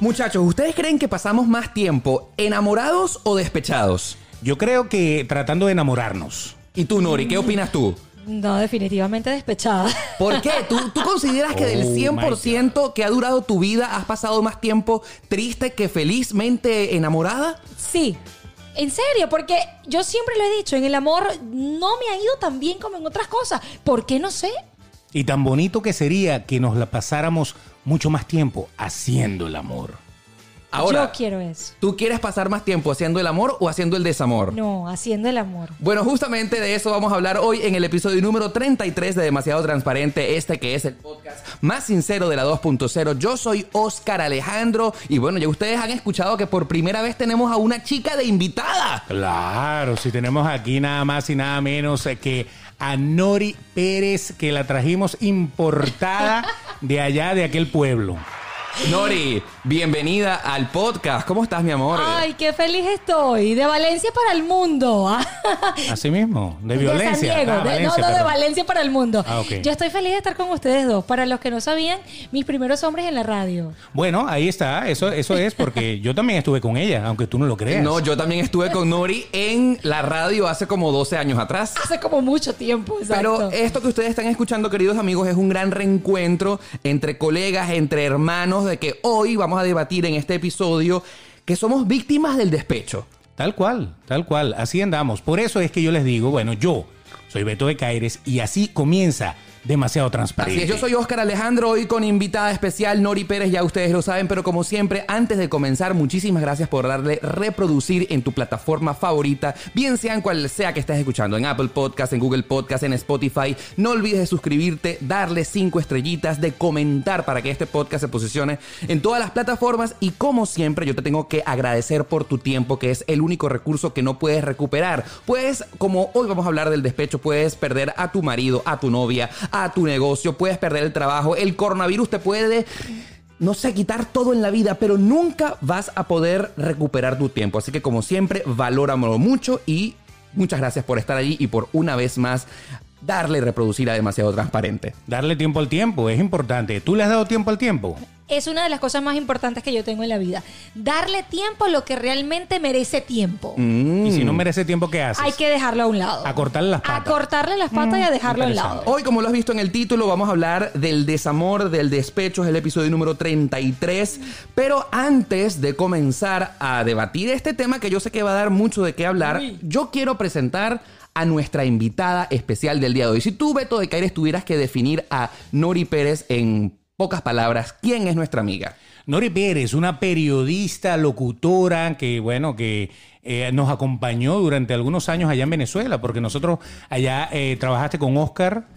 Muchachos, ¿ustedes creen que pasamos más tiempo enamorados o despechados? Yo creo que tratando de enamorarnos. ¿Y tú, Nori, qué opinas tú? No, definitivamente despechada. ¿Por qué? ¿Tú, tú consideras que del Oh, 100% que ha durado tu vida has pasado más tiempo triste que felizmente enamorada? Sí. En serio, porque yo siempre lo he dicho, en el amor no me ha ido tan bien como en otras cosas. ¿Por qué no sé? Y tan bonito que sería que nos la pasáramos mucho más tiempo haciendo el amor. Ahora, yo quiero eso. ¿tú quieres pasar más tiempo haciendo el amor o haciendo el desamor? No, haciendo el amor. Bueno, justamente de eso vamos a hablar hoy en el episodio número 33 de Demasiado Transparente, este que es el podcast más sincero de la 2.0. Yo soy Oscar Alejandro y bueno, ya ustedes han escuchado que por primera vez tenemos a una chica de invitada. Claro, si tenemos aquí nada más y nada menos que a Nori Pérez, que la trajimos importada de allá, de aquel pueblo. Nori, bienvenida al podcast. ¿Cómo estás, mi amor? Ay, qué feliz estoy. De Valencia para el mundo. Así mismo, de De violencia. San Diego. Ah, de- Valencia, no, no, de. Valencia para el mundo. Ah, ok. Yo estoy feliz de estar con ustedes dos. Para los que no sabían, mis primeros hombres en la radio. Bueno, ahí está, eso, eso es porque yo también estuve con ella, aunque tú no lo creas. No, yo también estuve con Nori en la radio hace como 12 años atrás. Hace como mucho tiempo, exacto. Pero esto que ustedes están escuchando, queridos amigos, es un gran reencuentro entre colegas, entre hermanos, de que hoy vamos a debatir en este episodio que somos víctimas del despecho. Tal cual, tal cual, así andamos. Por eso es que yo les digo, bueno, yo soy Beto de Caires y así comienza demasiado Así transparente. es, yo soy Oscar Alejandro, hoy con invitada especial Nori Pérez, ya ustedes lo saben, pero como siempre, antes de comenzar, muchísimas gracias por darle reproducir en tu plataforma favorita, bien sea en cual sea que estés escuchando, en Apple Podcast, en Google Podcast, en Spotify. No olvides de suscribirte, darle cinco estrellitas, de comentar para que este podcast se posicione en todas las plataformas y como siempre, yo te tengo que agradecer por tu tiempo, que es el único recurso que no puedes recuperar. Pues, como hoy vamos a hablar del despecho, puedes perder a tu marido, a tu novia, a tu negocio, puedes perder el trabajo, el coronavirus te puede no sé, quitar todo en la vida, pero nunca vas a poder recuperar tu tiempo. Así que como siempre, valóramelo mucho y muchas gracias por estar allí y por una vez más darle y reproducir a demasiado transparente. Darle tiempo al tiempo es importante. ¿Tú le has dado tiempo al tiempo? Es una de las cosas más importantes que yo tengo en la vida. Darle tiempo a lo que realmente merece tiempo. Mm. Y si no merece tiempo, ¿qué haces? Hay que dejarlo a un lado. A cortarle las A patas. cortarle las patas y a dejarlo a un lado. Hoy, como lo has visto en el título, vamos a hablar del desamor, del despecho, es el episodio número 33. Pero antes de comenzar a debatir este tema que yo sé que va a dar mucho de qué hablar, Uy. yo quiero presentar a nuestra invitada especial del día de hoy. Si tú, Beto de Caires, tuvieras que definir a Nori Pérez en pocas palabras, ¿quién es nuestra amiga? Nori Pérez, una periodista, locutora, que bueno, que eh, nos acompañó durante algunos años allá en Venezuela, porque nosotros allá eh, trabajaste con Oscar,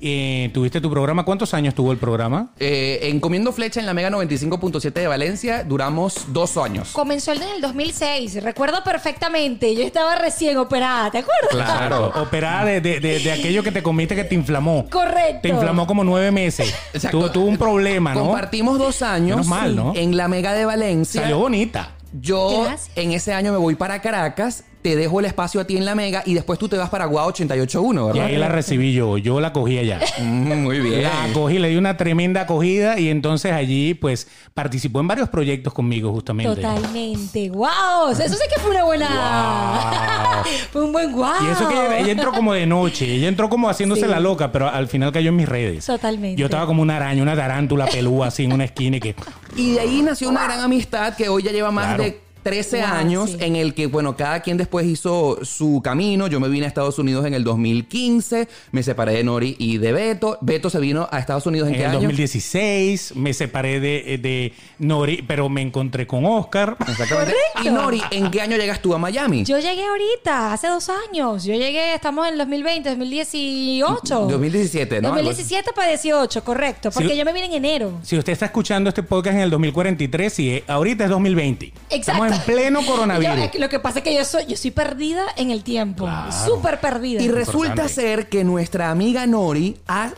eh, tuviste tu programa. ¿Cuántos años tuvo el programa? Eh, en Comiendo Flecha en la Mega 95.7 de Valencia duramos dos años. Comenzó el en el 2006, recuerdo perfectamente. Yo estaba recién operada, ¿te acuerdas? Claro. Operada de, de- de- de aquello que te comiste que te inflamó. Correcto. Te inflamó como nueve meses. Exacto. Tuvo, tuvo un problema, ¿no? Compartimos dos años Menos mal, ¿no? en la Mega de Valencia. Salió bonita. Yo Gracias. en ese año me voy para Caracas, te dejo el espacio a ti en la Mega y después tú te vas para Guau 881, Y ¿verdad? ahí la recibí yo. Yo la cogí allá. Mm, muy bien. La cogí, le di una tremenda acogida y entonces allí pues participó en varios proyectos conmigo justamente. Totalmente. ¡Wow! Eso sí que fue una buena. Wow. fue un buen wow. Y eso que ella, ella entró como de noche, ella entró como haciéndose Sí. la loca, pero al final cayó en mis redes. Totalmente. Yo estaba como una araña, una tarántula pelúa así en una esquina y que Y de ahí nació una gran amistad que hoy ya lleva más Claro. de 13 Wow, años sí. en el que, bueno, cada quien después hizo su camino. Yo me vine a Estados Unidos en el 2015, me separé de Nori y de Beto. Beto se vino a Estados Unidos en, En qué el año? 2016 me separé de, de Nori, pero me encontré con Oscar. Exactamente. Correcto. Y Nori, ¿en qué año llegas tú a Miami? Yo llegué ahorita, hace dos años. Yo llegué, estamos en el 2020, 2018. 2017, ¿no? 2017 para 18, correcto. Porque yo me vine en enero. Si usted está escuchando este podcast en el 2043, sí, eh, ahorita es 2020. Exacto. En pleno coronavirus. Yo, lo que pasa es que yo soy, yo soy perdida en el tiempo. Claro. Súper perdida. Y resulta Importante. ser que nuestra amiga Nori ha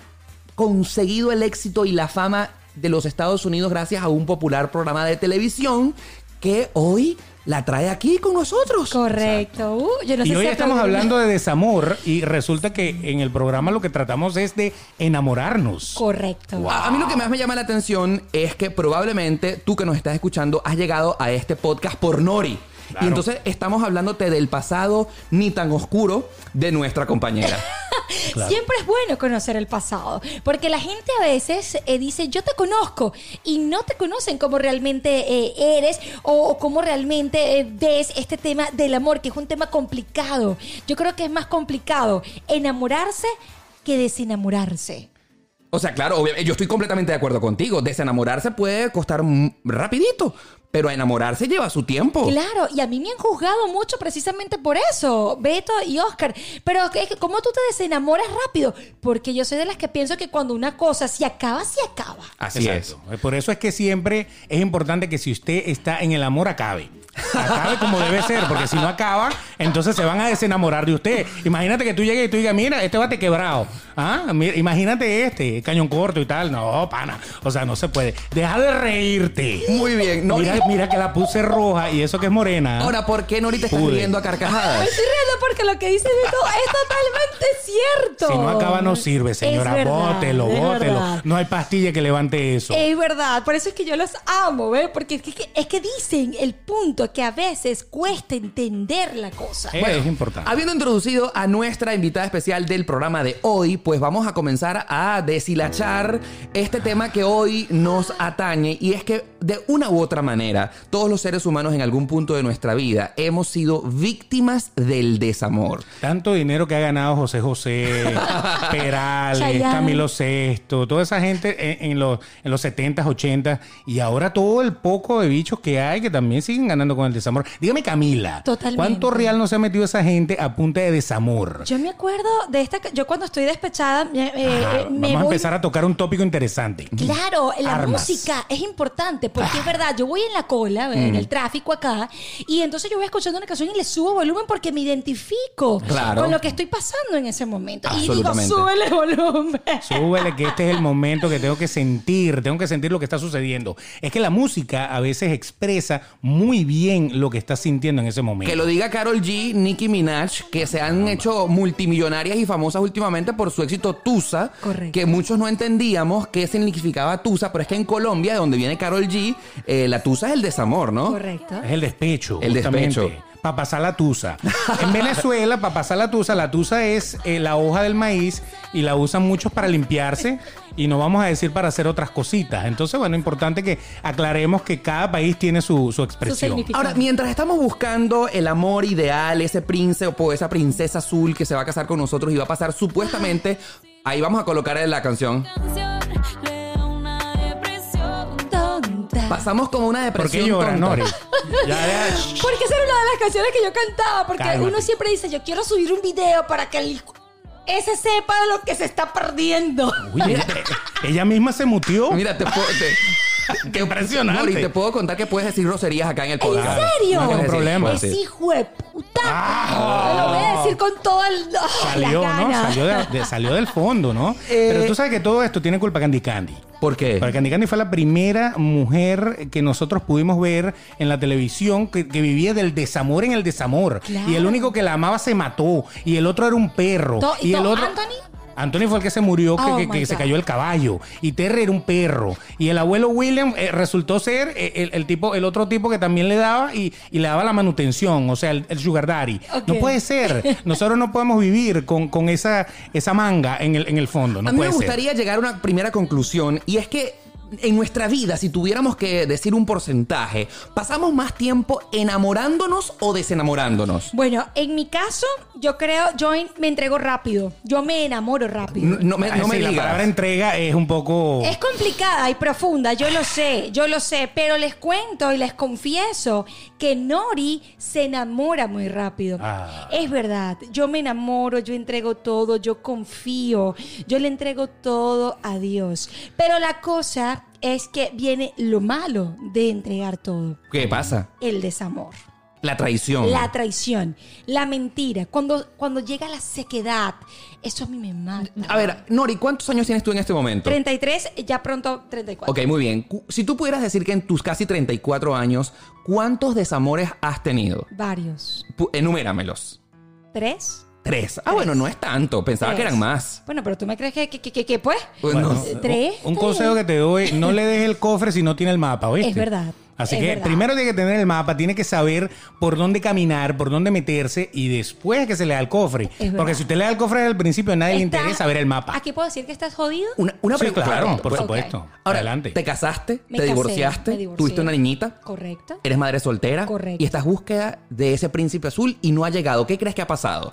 conseguido el éxito y la fama de los Estados Unidos gracias a un popular programa de televisión que hoy la trae aquí con nosotros. Correcto. Uh, yo no sé y hoy si estamos hablando de desamor y resulta que en el programa lo que tratamos es de enamorarnos. Correcto. A a mí lo que más me llama la atención es que probablemente tú que nos estás escuchando has llegado a este podcast por Nori. Claro. Y entonces estamos hablándote del pasado ni tan oscuro de nuestra compañera. Claro. Siempre es bueno conocer el pasado, porque la gente a veces eh, dice yo te conozco y no te conocen como realmente eh, eres o, o cómo realmente eh, ves este tema del amor, que es un tema complicado. Yo creo que es más complicado enamorarse que desenamorarse. O sea, claro, obviamente, yo estoy completamente de acuerdo contigo. Desenamorarse puede costar rapidito, pero enamorarse lleva su tiempo. Claro, y a mí me han juzgado mucho precisamente por eso, Beto y Oscar. Pero es que, ¿cómo tú te desenamoras rápido? Porque yo soy de las que pienso que cuando una cosa se acaba, se acaba. Así Exacto. Por eso es que siempre es importante que si usted está en el amor, acabe. Acabe como debe ser, porque si no acaba, entonces se van a desenamorar de usted. Imagínate que tú llegues y tú digas, mira, este bate quebrado. ¿Ah? Mira, imagínate este, cañón corto y tal. No, pana. O sea, no se puede. Deja de reírte. es. Muy bien. No, mira, y- mira que la puse roja y eso que es morena. Ahora, ¿por qué Nori te estás Pude. riendo a Me carcajadas? estoy riendo porque lo que dice Beto es totalmente cierto. si no acaba, no sirve, señora. Es verdad, bótelo, es bótelo. verdad. No hay pastilla que levante eso. Es verdad, por eso es que yo los amo, ¿ves? Porque es que, es que dicen el punto que a veces cuesta entender la cosa. Es importante. Habiendo introducido a nuestra invitada especial del programa de hoy, pues vamos a comenzar a deshilachar este tema que hoy nos atañe. Y es que de una u otra manera todos los seres humanos en algún punto de nuestra vida hemos sido víctimas del desamor. Tanto dinero que ha ganado José José, Perales, Chayanne. Camilo Sesto, toda esa gente en, en los, en los 70s, 80s, y ahora todo el poco de bichos que hay que también siguen ganando con el desamor. Dígame, Camila, Totalmente. ¿cuánto real no se ha metido esa gente a punta de desamor? Yo me acuerdo de esta. Yo cuando estoy despechada, me, eh, Ajá, eh, me Vamos a voy- empezar a tocar un tópico interesante. Claro, la Armas. música es importante porque es verdad, yo voy en la cola, Mm. en el tráfico acá, y entonces yo voy escuchando una canción y le subo volumen porque me identifico Claro. con lo que estoy pasando en ese momento. Y digo, súbele volumen. Súbele que este es el momento que tengo que sentir, tengo que sentir lo que está sucediendo. Es que la música a veces expresa muy bien lo que estás sintiendo en ese momento. Que lo diga Carol G, Nicki Minaj, que se han hecho multimillonarias y famosas últimamente por su éxito Tusa, Correcto. que muchos no entendíamos qué significaba Tusa, pero es que en Colombia, de donde viene Carol G, eh, la Tusa es el desamor, ¿no? Correcto. Es el despecho. El despecho. Para pasar la tusa. En Venezuela, para pasar la tusa, la tusa es eh, la hoja del maíz y la usan muchos para limpiarse y no vamos a decir para hacer otras cositas. Entonces, bueno, importante que aclaremos que cada país tiene su, su expresión. Ahora, mientras estamos buscando el amor ideal, ese príncipe o esa princesa azul que se va a casar con nosotros y va a pasar supuestamente, ahí vamos a colocar la canción. Pasamos como una ¿Por depresión. qué llora, tonta. Nori? Ya, ya. Porque esa era una de las canciones que yo cantaba. Porque Cálmate. uno siempre dice, yo quiero subir un video para que el- ese sepa lo que se está perdiendo. Uy, ella, ella misma se mutió. Mira, te puedo. te- Qué impresionante. Nori, te puedo contar que puedes decir groserías acá en el ¿En podcast. serio? No hay ningún problema. Es Sí. hijo de puta. Ah. Lo voy a decir con toda el, ah, Salió, la ¿no? de- de- salió del fondo, ¿no? Eh, Pero tú sabes que todo esto tiene culpa Candy Candy. ¿Por qué? Porque Candy Candy fue la primera mujer que nosotros pudimos ver en la televisión que, que vivía del desamor en el desamor. Claro. Y el único que la amaba se mató. Y el otro era un perro. To- y el otro. ¿Anthony? Anthony fue el que se murió, que, Oh, que- se cayó el caballo. Y Terry era un perro. Y el abuelo William eh, resultó ser eh, el, el tipo, el otro tipo que también le daba y, y le daba la manutención, o sea, el, el sugar daddy. No puede ser. Nosotros no podemos vivir con, con esa, esa manga en el, en el fondo. No a mí me ser. gustaría llegar a una primera conclusión y es que en nuestra vida, si tuviéramos que decir un porcentaje, ¿pasamos más tiempo enamorándonos o desenamorándonos? Bueno, en mi caso, yo creo, yo me entrego rápido. Yo me enamoro rápido. No, no me, no me sí, la digas. palabra entrega es un poco... Es complicada y profunda, yo lo sé, yo lo sé, pero les cuento y les confieso que Nori se enamora muy rápido. Ah. Es verdad, yo me enamoro, yo entrego todo, yo confío, yo le entrego todo a Dios. Pero la cosa es que viene lo malo de entregar todo, ¿Qué pasa? el desamor. La traición. La traición, la mentira, cuando, cuando llega la sequedad, eso a mí me mata. A ver, Nori, ¿cuántos años tienes tú en este momento? 33, ya pronto 34. Ok, muy bien. Si tú pudieras decir que en tus casi 34 años, ¿cuántos desamores has tenido? Varios. Enuméramelos. ¿Tres? Tres. Ah, bueno, no es tanto. Pensaba que eran más. Bueno, pero tú me crees que, que, que, que, que, pues. Bueno, Bueno, Tres, Un consejo que te doy, no le dejes el cofre si no tiene el mapa, ¿oíste? Es verdad, Así es que verdad. primero tiene que tener el mapa, tiene que saber por dónde caminar, por dónde meterse y después es que se le da el cofre. Es verdad. Porque si usted le da el cofre al principio, a nadie le interesa ver el mapa. ¿Aquí puedo decir que estás jodido? una, una Sí, pregunta. claro, por supuesto. Ahora, Adelante. ¿te casaste? Me ¿Te casé, divorciaste? ¿Tuviste una niñita? Correcto. Eres madre soltera. Correcto. Y estás búsqueda de ese príncipe azul y no ha llegado. ¿Qué crees que ha pasado?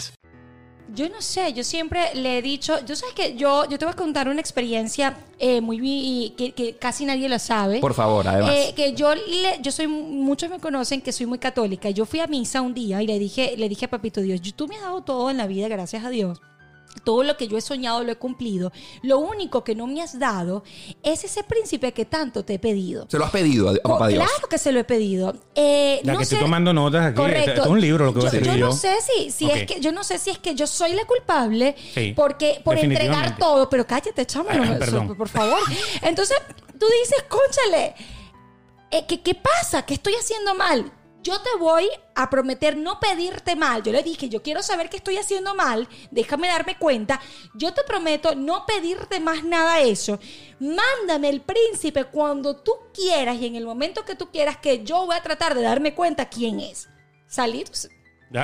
Yo no sé, yo siempre le he dicho, yo sabes que yo, yo te voy a contar una experiencia eh, muy que, que casi nadie la sabe. Por favor, además. Eh, que yo le, yo soy, muchos me conocen que soy muy católica. Yo fui a misa un día y le dije, le dije a Papito Dios, tú me has dado todo en la vida, gracias a Dios. Todo lo que yo he soñado lo he cumplido. Lo único que no me has dado es ese príncipe que tanto te he pedido. Se lo has pedido a, a Oh, papá Dios. Claro que se lo he pedido. Eh, Ya no que sé- estoy tomando notas aquí, Correcto. esto es un libro lo que voy a yo, escribir yo yo. no sé si, si es que yo no sé si es que yo soy la culpable Sí, porque por entregar todo, pero cállate, Perdón. por favor. Entonces tú dices, cónchale, eh, ¿qué, ¿qué pasa? ¿Qué estoy haciendo mal? Yo te voy a prometer no pedirte mal. Yo le dije, yo quiero saber qué estoy haciendo mal. Déjame darme cuenta. Yo te prometo no pedirte más nada eso. Mándame el príncipe cuando tú quieras y en el momento que tú quieras que yo voy a tratar de darme cuenta quién es. Salir.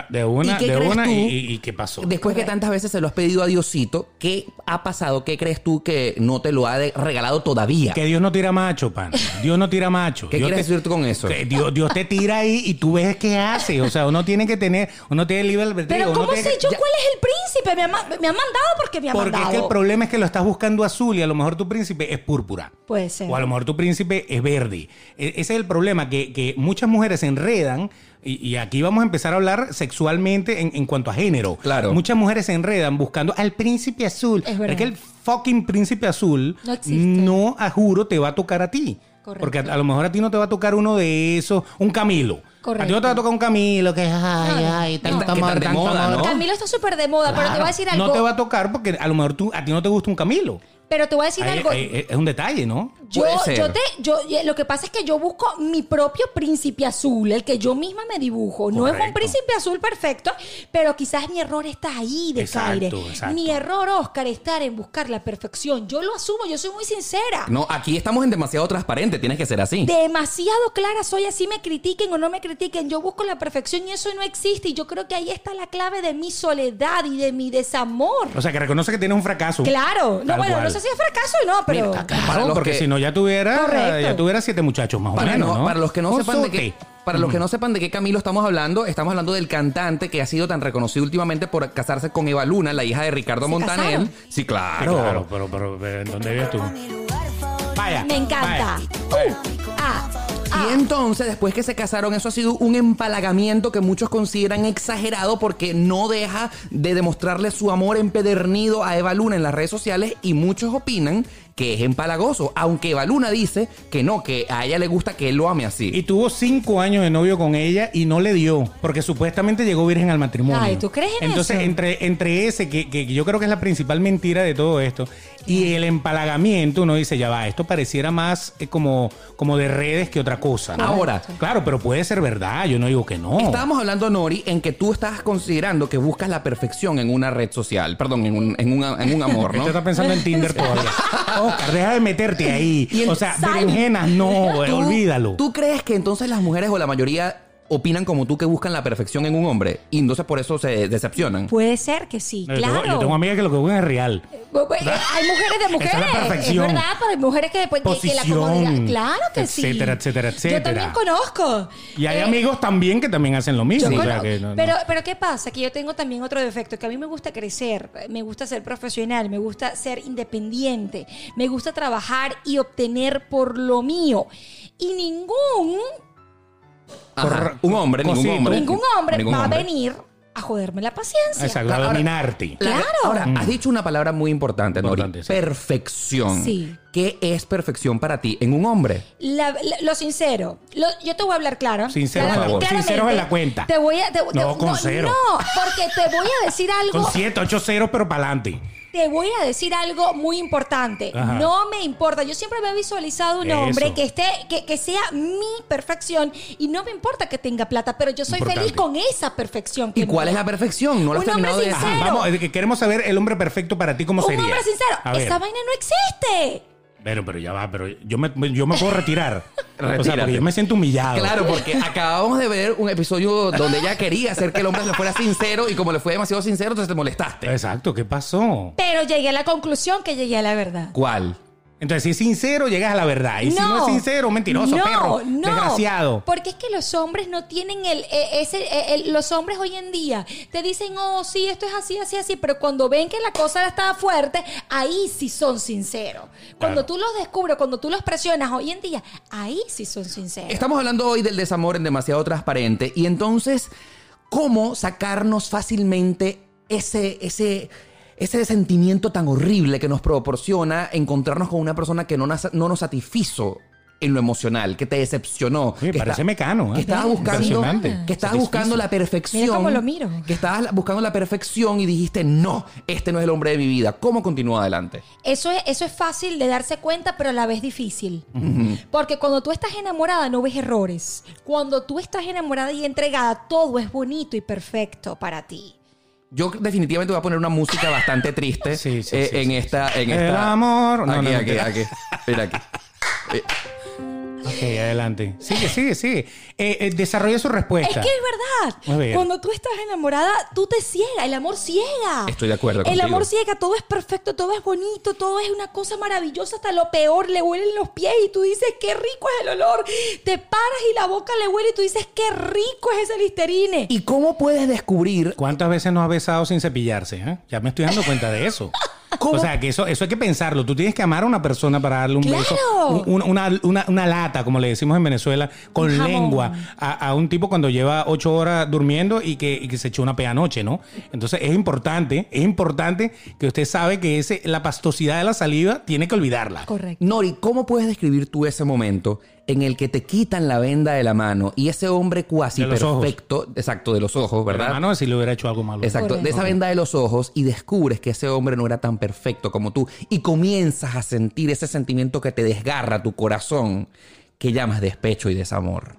De una, ¿Y qué de crees una tú? y, qué pasó. Después que tantas veces se lo has pedido a Diosito, ¿qué ha pasado? ¿Qué crees tú que no te lo ha regalado todavía? Que Dios no tira macho, pan. Dios no tira macho. ¿Qué Dios quieres te- decir tú con eso? que Dios, Dios te tira ahí y tú ves qué hace. O sea, uno tiene que tener, uno tiene libre albedrío. Pero ¿cómo sé yo ya- cuál es el príncipe? Me ha, me ha mandado porque me ha Porque es mandado. que el problema es que lo estás buscando azul y a lo mejor tu príncipe es púrpura. Puede ser. O a lo mejor tu príncipe es verde. E- Ese es el problema, que, que muchas mujeres se enredan, y, y aquí vamos a empezar a hablar sexualmente en, en cuanto a género. Claro. Muchas mujeres se enredan buscando al príncipe azul. Es verdad. es que el fucking príncipe azul No existe. no, a juro, te va a tocar a ti. Correcto. Porque a, a lo mejor a ti no te va a tocar uno de esos, un Camilo. Correcto. A ti no te va a tocar un Camilo que, ay, No, ay, no. tanto tan amor, de moda. ¿no? Camilo está súper de moda, pero te voy a decir algo. No te va a tocar porque a lo mejor tú, a ti no te gusta un Camilo. Pero te voy a decir algo. ahí- es un detalle, ¿no? Yo, Puede ser. yo te, yo, eh, lo que pasa es que yo busco mi propio príncipe azul, el que yo misma me dibujo. No es un príncipe azul perfecto, pero quizás mi error está ahí de Exacto, Caire. exacto. Mi error, Oscar, está en buscar la perfección. Yo lo asumo, yo soy muy sincera. No, aquí estamos en demasiado transparente, tienes que ser así. Demasiado clara soy, así me critiquen o no me critiquen. Yo busco la perfección y eso no existe. Y yo creo que ahí está la clave de mi soledad y de mi desamor. O sea, que reconoce que tienes un fracaso. Claro, no, bueno, cual. no sé si es fracaso o no, pero. Mira, Claro, Para los porque que- si no ya tuviera, Correcto. ya tuviera siete muchachos más o Para, menos, no- ¿no? para los que no Un sepan de qué, para los que no sepan de qué Camilo estamos hablando, estamos hablando del cantante que ha sido tan reconocido últimamente por casarse con Eva Luna, la hija de Ricardo ¿Se Montaner. casaron? Sí, Sí, claro. claro, pero, pero, pero ¿en dónde vives tú? Vaya. Me encanta. vaya. Uh, ah. Y entonces, después que se casaron, eso ha sido un empalagamiento que muchos consideran exagerado porque no deja de demostrarle su amor empedernido a Eva Luna en las redes sociales y muchos opinan que es empalagoso. Aunque Baluna dice que no, que a ella le gusta que él lo ame así. Y tuvo cinco años de novio con ella y no le dio, porque supuestamente llegó virgen al matrimonio. Ay, ¿tú crees en Entonces, eso? entre, entre ese, que, que yo creo que es la principal mentira de todo esto, y el empalagamiento, uno dice, ya va, esto pareciera más eh, como, como de redes que otra cosa. ¿no? Ahora, Claro, pero puede ser verdad, yo no digo que no. Estábamos hablando, Nori, en que tú estás considerando que buscas la perfección en una red social, perdón, en un, en un, en un amor, ¿no? Usted está pensando en Tinder todavía. Oscar, deja de meterte ahí. O sea, berenjenas, no, güey, ¿Tú- olvídalo. ¿Tú crees que entonces las mujeres o la mayoría opinan como tú que buscan la perfección en un hombre y entonces por eso se decepcionan? Puede ser que sí, Yo claro. tengo- Yo tengo amigas que lo que buscan es real. Bu- eh, Hay mujeres de Esa mujeres. es la perfección. Es verdad, pero hay mujeres que, pues, que- que la Posición, comodidad. Claro que sí. etcétera, etcétera, Yo etcétera. también conozco. Y hay Eh, amigos también que también hacen lo mismo. yo o sea, conozco- que no- no. pero, pero ¿qué pasa? Que yo tengo también otro defecto, que a mí me gusta crecer, me gusta ser profesional, me gusta ser independiente, me gusta trabajar y obtener por lo mío. Y ningún, Ajá. Un hombre, ningún hombre. ningún hombre Ningún va hombre. a venir a joderme la paciencia. Exacto, a dominarte. La- Claro. Ahora, has dicho una palabra muy importante, Nori. Importante, sí. Perfección. Sí. ¿Qué es perfección para ti en un hombre? La- la- lo sincero, lo- yo te voy a hablar claro. Sincero, por favor. en la cuenta. Te voy a. te- No, te- con cero. No, porque te voy a decir algo. Con 7, 8 ceros, pero para adelante. Te voy a decir algo muy importante. Ajá. No me importa. Yo siempre me he visualizado un Eso. hombre que esté, que, que sea mi perfección y no me importa que tenga plata, pero yo soy Importante. feliz con esa perfección. que ¿Y cuál me es la perfección? No lo has Un hombre terminado de decir. Vamos, es que queremos saber el hombre perfecto para ti, ¿cómo Un sería? hombre sincero. Esa vaina no existe. Pero, pero ya va, pero yo me, yo me puedo retirar. o sea, porque yo me siento humillado. Claro, porque acabamos de ver un episodio donde ella quería hacer que el hombre le fuera sincero y como le fue demasiado sincero, entonces te molestaste. Exacto, ¿qué pasó? Pero llegué a la conclusión que llegué a la verdad. ¿Cuál? Entonces, si es sincero, llegas a la verdad. Y si no es sincero, mentiroso, no, perro, no. desgraciado. Porque es que los hombres no tienen el, eh, ese, eh, el- los hombres hoy en día te dicen, oh, sí, esto es así, así, así, pero cuando ven que la cosa está fuerte, ahí sí son sinceros. Cuando Claro. tú los descubres, cuando tú los presionas hoy en día, ahí sí son sinceros. Estamos hablando hoy del desamor en demasiado transparente y entonces, ¿cómo sacarnos fácilmente ese, ese, ese sentimiento tan horrible que nos proporciona encontrarnos con una persona que no, nas- no nos satisfizo en lo emocional, que te decepcionó? Oye, que parece mecano, ¿eh? Que estabas buscando, que estabas buscando la perfección. Mira cómo lo miro. Que estabas buscando la perfección y dijiste, no, este no es el hombre de mi vida. ¿Cómo continúa adelante? Eso es, eso es fácil de darse cuenta, pero a la vez difícil. Porque cuando tú estás enamorada no ves errores. Cuando tú estás enamorada y entregada, todo es bonito y perfecto para ti. Yo definitivamente voy a poner una música bastante triste Sí, sí, eh, sí, en esta, en El esta. amor. No, aquí, no, no, aquí, no. aquí. Mira aquí. Ok, adelante. Sigue, sigue, sigue. Eh, eh, desarrolla su respuesta. Es que es verdad. Cuando tú estás enamorada, tú te ciega. El amor ciega. Estoy de acuerdo El contigo. amor ciega. Todo es perfecto, todo es bonito, todo es una cosa maravillosa. Hasta lo peor le huelen los pies y tú dices, qué rico es el olor. Te paras y la boca le huele y tú dices, qué rico es ese listerine. ¿Y cómo puedes descubrir ¿Cuántas veces nos ha besado sin cepillarse? eh? Ya me estoy dando cuenta de eso. ¿Cómo? O sea, que eso, eso hay que pensarlo. Tú tienes que amar a una persona para darle un ¡Claro! beso. un- una, una- una lata, como le decimos en Venezuela, con lengua a, a un tipo cuando lleva ocho horas durmiendo y que, y que se echó una pea noche, ¿no? Entonces es importante, es importante que usted sabe que ese, la pastosidad de la saliva tiene que olvidarla. Correcto. Nori, ¿cómo puedes describir tú ese momento en el que te quitan la venda de la mano y ese hombre cuasi De ojos. perfecto, exacto, de los ojos, ¿verdad? Hermano, si le hubiera hecho algo malo. Exacto, de esa venda de los ojos y descubres que ese hombre no era tan perfecto como tú y comienzas a sentir ese sentimiento que te desgarra tu corazón que llamas despecho y desamor.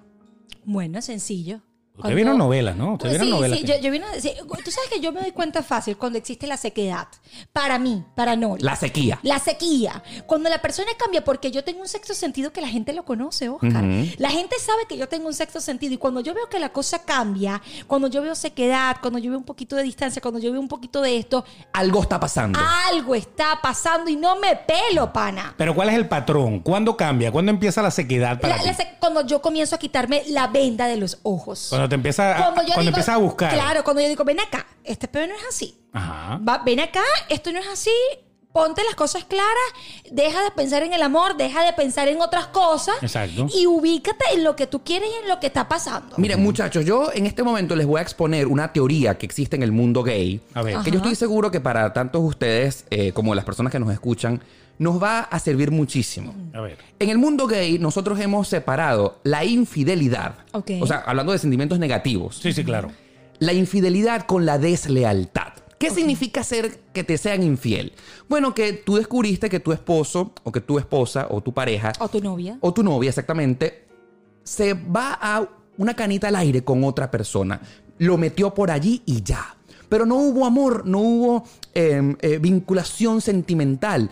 Bueno, sencillo. Usted vieron novelas, ¿no? Usted vieron sí, novelas sí, que- yo, yo vino- sí, Tú sabes que yo me doy cuenta fácil cuando existe la sequedad. Para mí, para Nori. La sequía. La sequía. Cuando la persona cambia, porque yo tengo un sexto sentido que la gente lo conoce, Oscar. La gente sabe que yo tengo un sexto sentido. Y cuando yo veo que la cosa cambia, cuando yo veo sequedad, cuando yo veo un poquito de distancia, cuando yo veo un poquito de esto, Algo está pasando. algo está pasando y no me pelo, pana. Pero ¿cuál es el patrón? ¿Cuándo cambia? ¿Cuándo empieza la sequedad para La- ti? la se- cuando yo comienzo a quitarme la venda de los ojos. Cuando te empieza a, Cuando yo cuando digo- empiezas a buscar. Claro, cuando yo digo, ven acá, este pedo no es así. Ajá. Va, ven acá, esto no es así. Ponte las cosas claras, deja de pensar en el amor, deja de pensar en otras cosas Exacto. y ubícate en lo que tú quieres y en lo que está pasando. Miren, muchachos, yo en este momento les voy a exponer una teoría que existe en el mundo gay. A ver. Que yo estoy seguro que para tantos ustedes eh, como las personas que nos escuchan nos va a servir muchísimo. A ver. En el mundo gay, nosotros hemos separado la infidelidad, Ok. o sea, hablando de sentimientos negativos, Sí, sí, claro. la infidelidad con la deslealtad. ¿Qué significa ser que te sean infiel? Bueno, que tú descubriste que tu esposo o que tu esposa o tu pareja O tu novia. o tu novia exactamente se va a una canita al aire con otra persona. Lo metió por allí y ya. Pero no hubo amor, no hubo eh, eh, vinculación sentimental.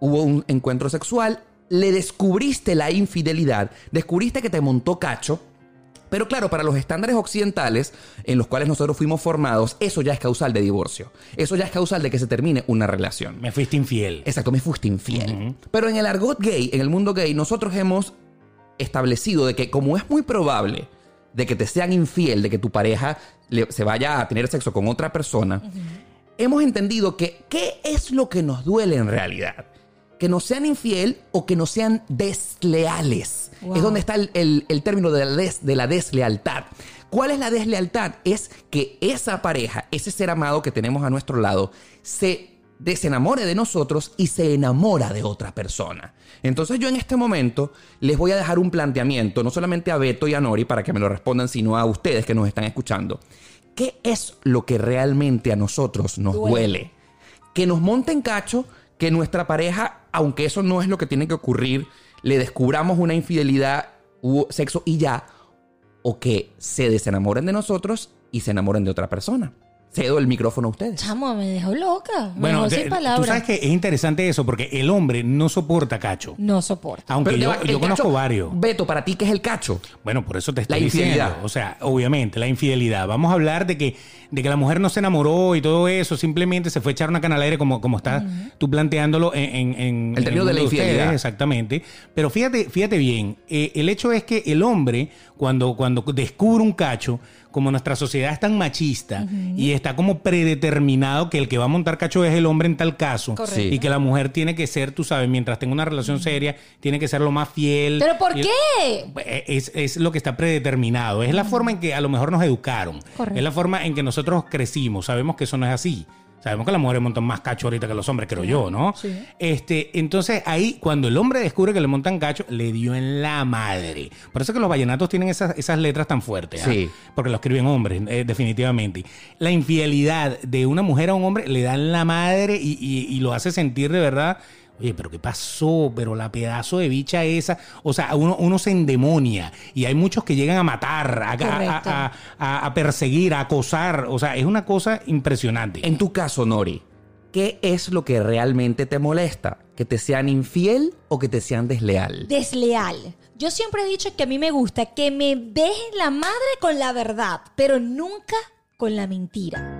Hubo un encuentro sexual, le descubriste la infidelidad, descubriste que te montó cacho. Pero claro, para los estándares occidentales en los cuales nosotros fuimos formados, eso ya es causal de divorcio. Eso ya es causal de que se termine una relación. Me fuiste infiel. Exacto, me fuiste infiel. Pero en el argot gay, en el mundo gay, nosotros hemos establecido de que como es muy probable de que te sean infiel, de que tu pareja le- se vaya a tener sexo con otra persona, hemos entendido que qué es lo que nos duele en realidad. Que nos sean infiel o que nos sean desleales. Wow. Es donde está el, el- el término de la, des- de la deslealtad. ¿Cuál es la deslealtad? Es que esa pareja, ese ser amado que tenemos a nuestro lado, se desenamore de nosotros y se enamora de otra persona. Entonces yo en este momento les voy a dejar un planteamiento, no solamente a Beto y a Nori para que me lo respondan, sino a ustedes que nos están escuchando. ¿Qué es lo que realmente a nosotros nos Duele. duele? Que nos monten cacho, que nuestra pareja, aunque eso no es lo que tiene que ocurrir, le descubramos una infidelidad, hubo sexo y ya, o que se desenamoren de nosotros y se enamoren de otra persona. Cedo el micrófono a ustedes. Chamo, me dejó loca. Me Bueno, dejó sin tú palabras. sabes que es interesante eso porque el hombre no soporta cacho. No soporto. Aunque Pero yo, conozco cacho- varios. Beto, para ti, ¿qué es el cacho? Bueno, por eso te La estoy infidelidad. diciendo. O sea, obviamente, la infidelidad. Vamos a hablar de que, de que la mujer no se enamoró y todo eso, simplemente se fue a echar una cana al aire como, como estás tú planteándolo en, en, en- El término en de la mundo ustedes, infidelidad. exactamente. Pero fíjate, fíjate bien, eh, el hecho es que el hombre, cuando, cuando descubre un cacho, como nuestra sociedad es tan machista y está como predeterminado que el que va a montar cacho es el hombre en tal caso Correcto. y que la mujer tiene que ser, tú sabes, mientras tenga una relación seria, tiene que ser lo más fiel. ¿Pero por Y- qué? es, es lo que está predeterminado. Es la forma en que a lo mejor nos educaron. Correcto. Es la forma en que nosotros crecimos. Sabemos que eso no es así. Sabemos que las mujeres montan más cacho ahorita que los hombres, creo yo, ¿no? Sí. Este, entonces ahí, cuando el hombre descubre que le montan cacho, le dio en la madre. Por eso que los vallenatos tienen esas, esas letras tan fuertes. ¿ah? Sí. Porque lo escriben hombres, eh, definitivamente. La infidelidad de una mujer a un hombre le da en la madre y, y- y lo hace sentir de verdad. Oye, pero ¿qué pasó? Pero la pedazo de bicha esa. O sea, uno, uno se endemonia. Y hay muchos que llegan a matar, a, a- Correcto. a- a- a perseguir, a acosar. O sea, es una cosa impresionante. En tu caso, Nori, ¿qué es lo que realmente te molesta? ¿Que te sean infiel o que te sean desleal? Desleal. Yo siempre he dicho que a mí me gusta que me dejen la madre con la verdad, pero nunca con la mentira.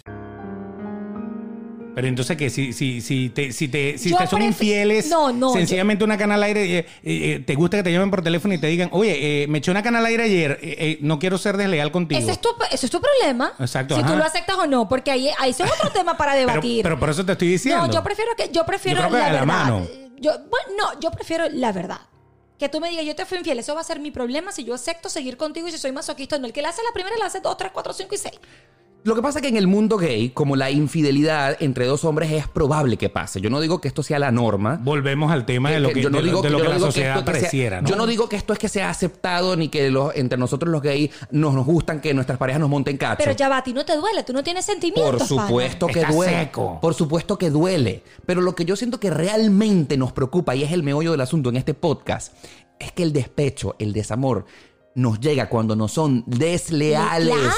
Pero entonces que si, si, si te, si te, si te son infieles, No, no, sencillamente una cana al aire, eh, eh, te gusta que te llamen por teléfono y te digan, oye, eh, me eché una cana al aire ayer, eh, eh, no quiero ser desleal contigo. Ese es, tu, ese es tu problema. Exacto, Si ajá. tú lo aceptas o no, porque ahí, ahí es otro tema para debatir. pero por eso te estoy diciendo. No, yo prefiero que yo prefiero Yo creo que la la verdad. mano. Yo, bueno, no, yo prefiero la verdad. Que tú me digas, yo te fui infiel, eso va a ser mi problema si yo acepto seguir contigo y si soy masoquista. No, el que le hace la primera, le hace dos, tres, cuatro, cinco y seis. Lo que pasa es que en el mundo gay, como la infidelidad entre dos hombres es probable que pase. Yo no digo que esto sea la norma. Volvemos al tema de lo que, yo no de lo- digo de lo yo que no la digo sociedad esto que sea- pareciera, ¿no? Yo no digo que esto es que sea aceptado ni que los, entre nosotros los gays nos, nos gustan que nuestras parejas nos monten cacho. Pero ya va, a ti no te duele, tú no tienes sentimientos. Por supuesto que Está duele. seco. Por supuesto que duele. Pero lo que yo siento que realmente nos preocupa, y es el meollo del asunto en este podcast, es que el despecho, el desamor, nos llega cuando nos son desleales. ¡Claro!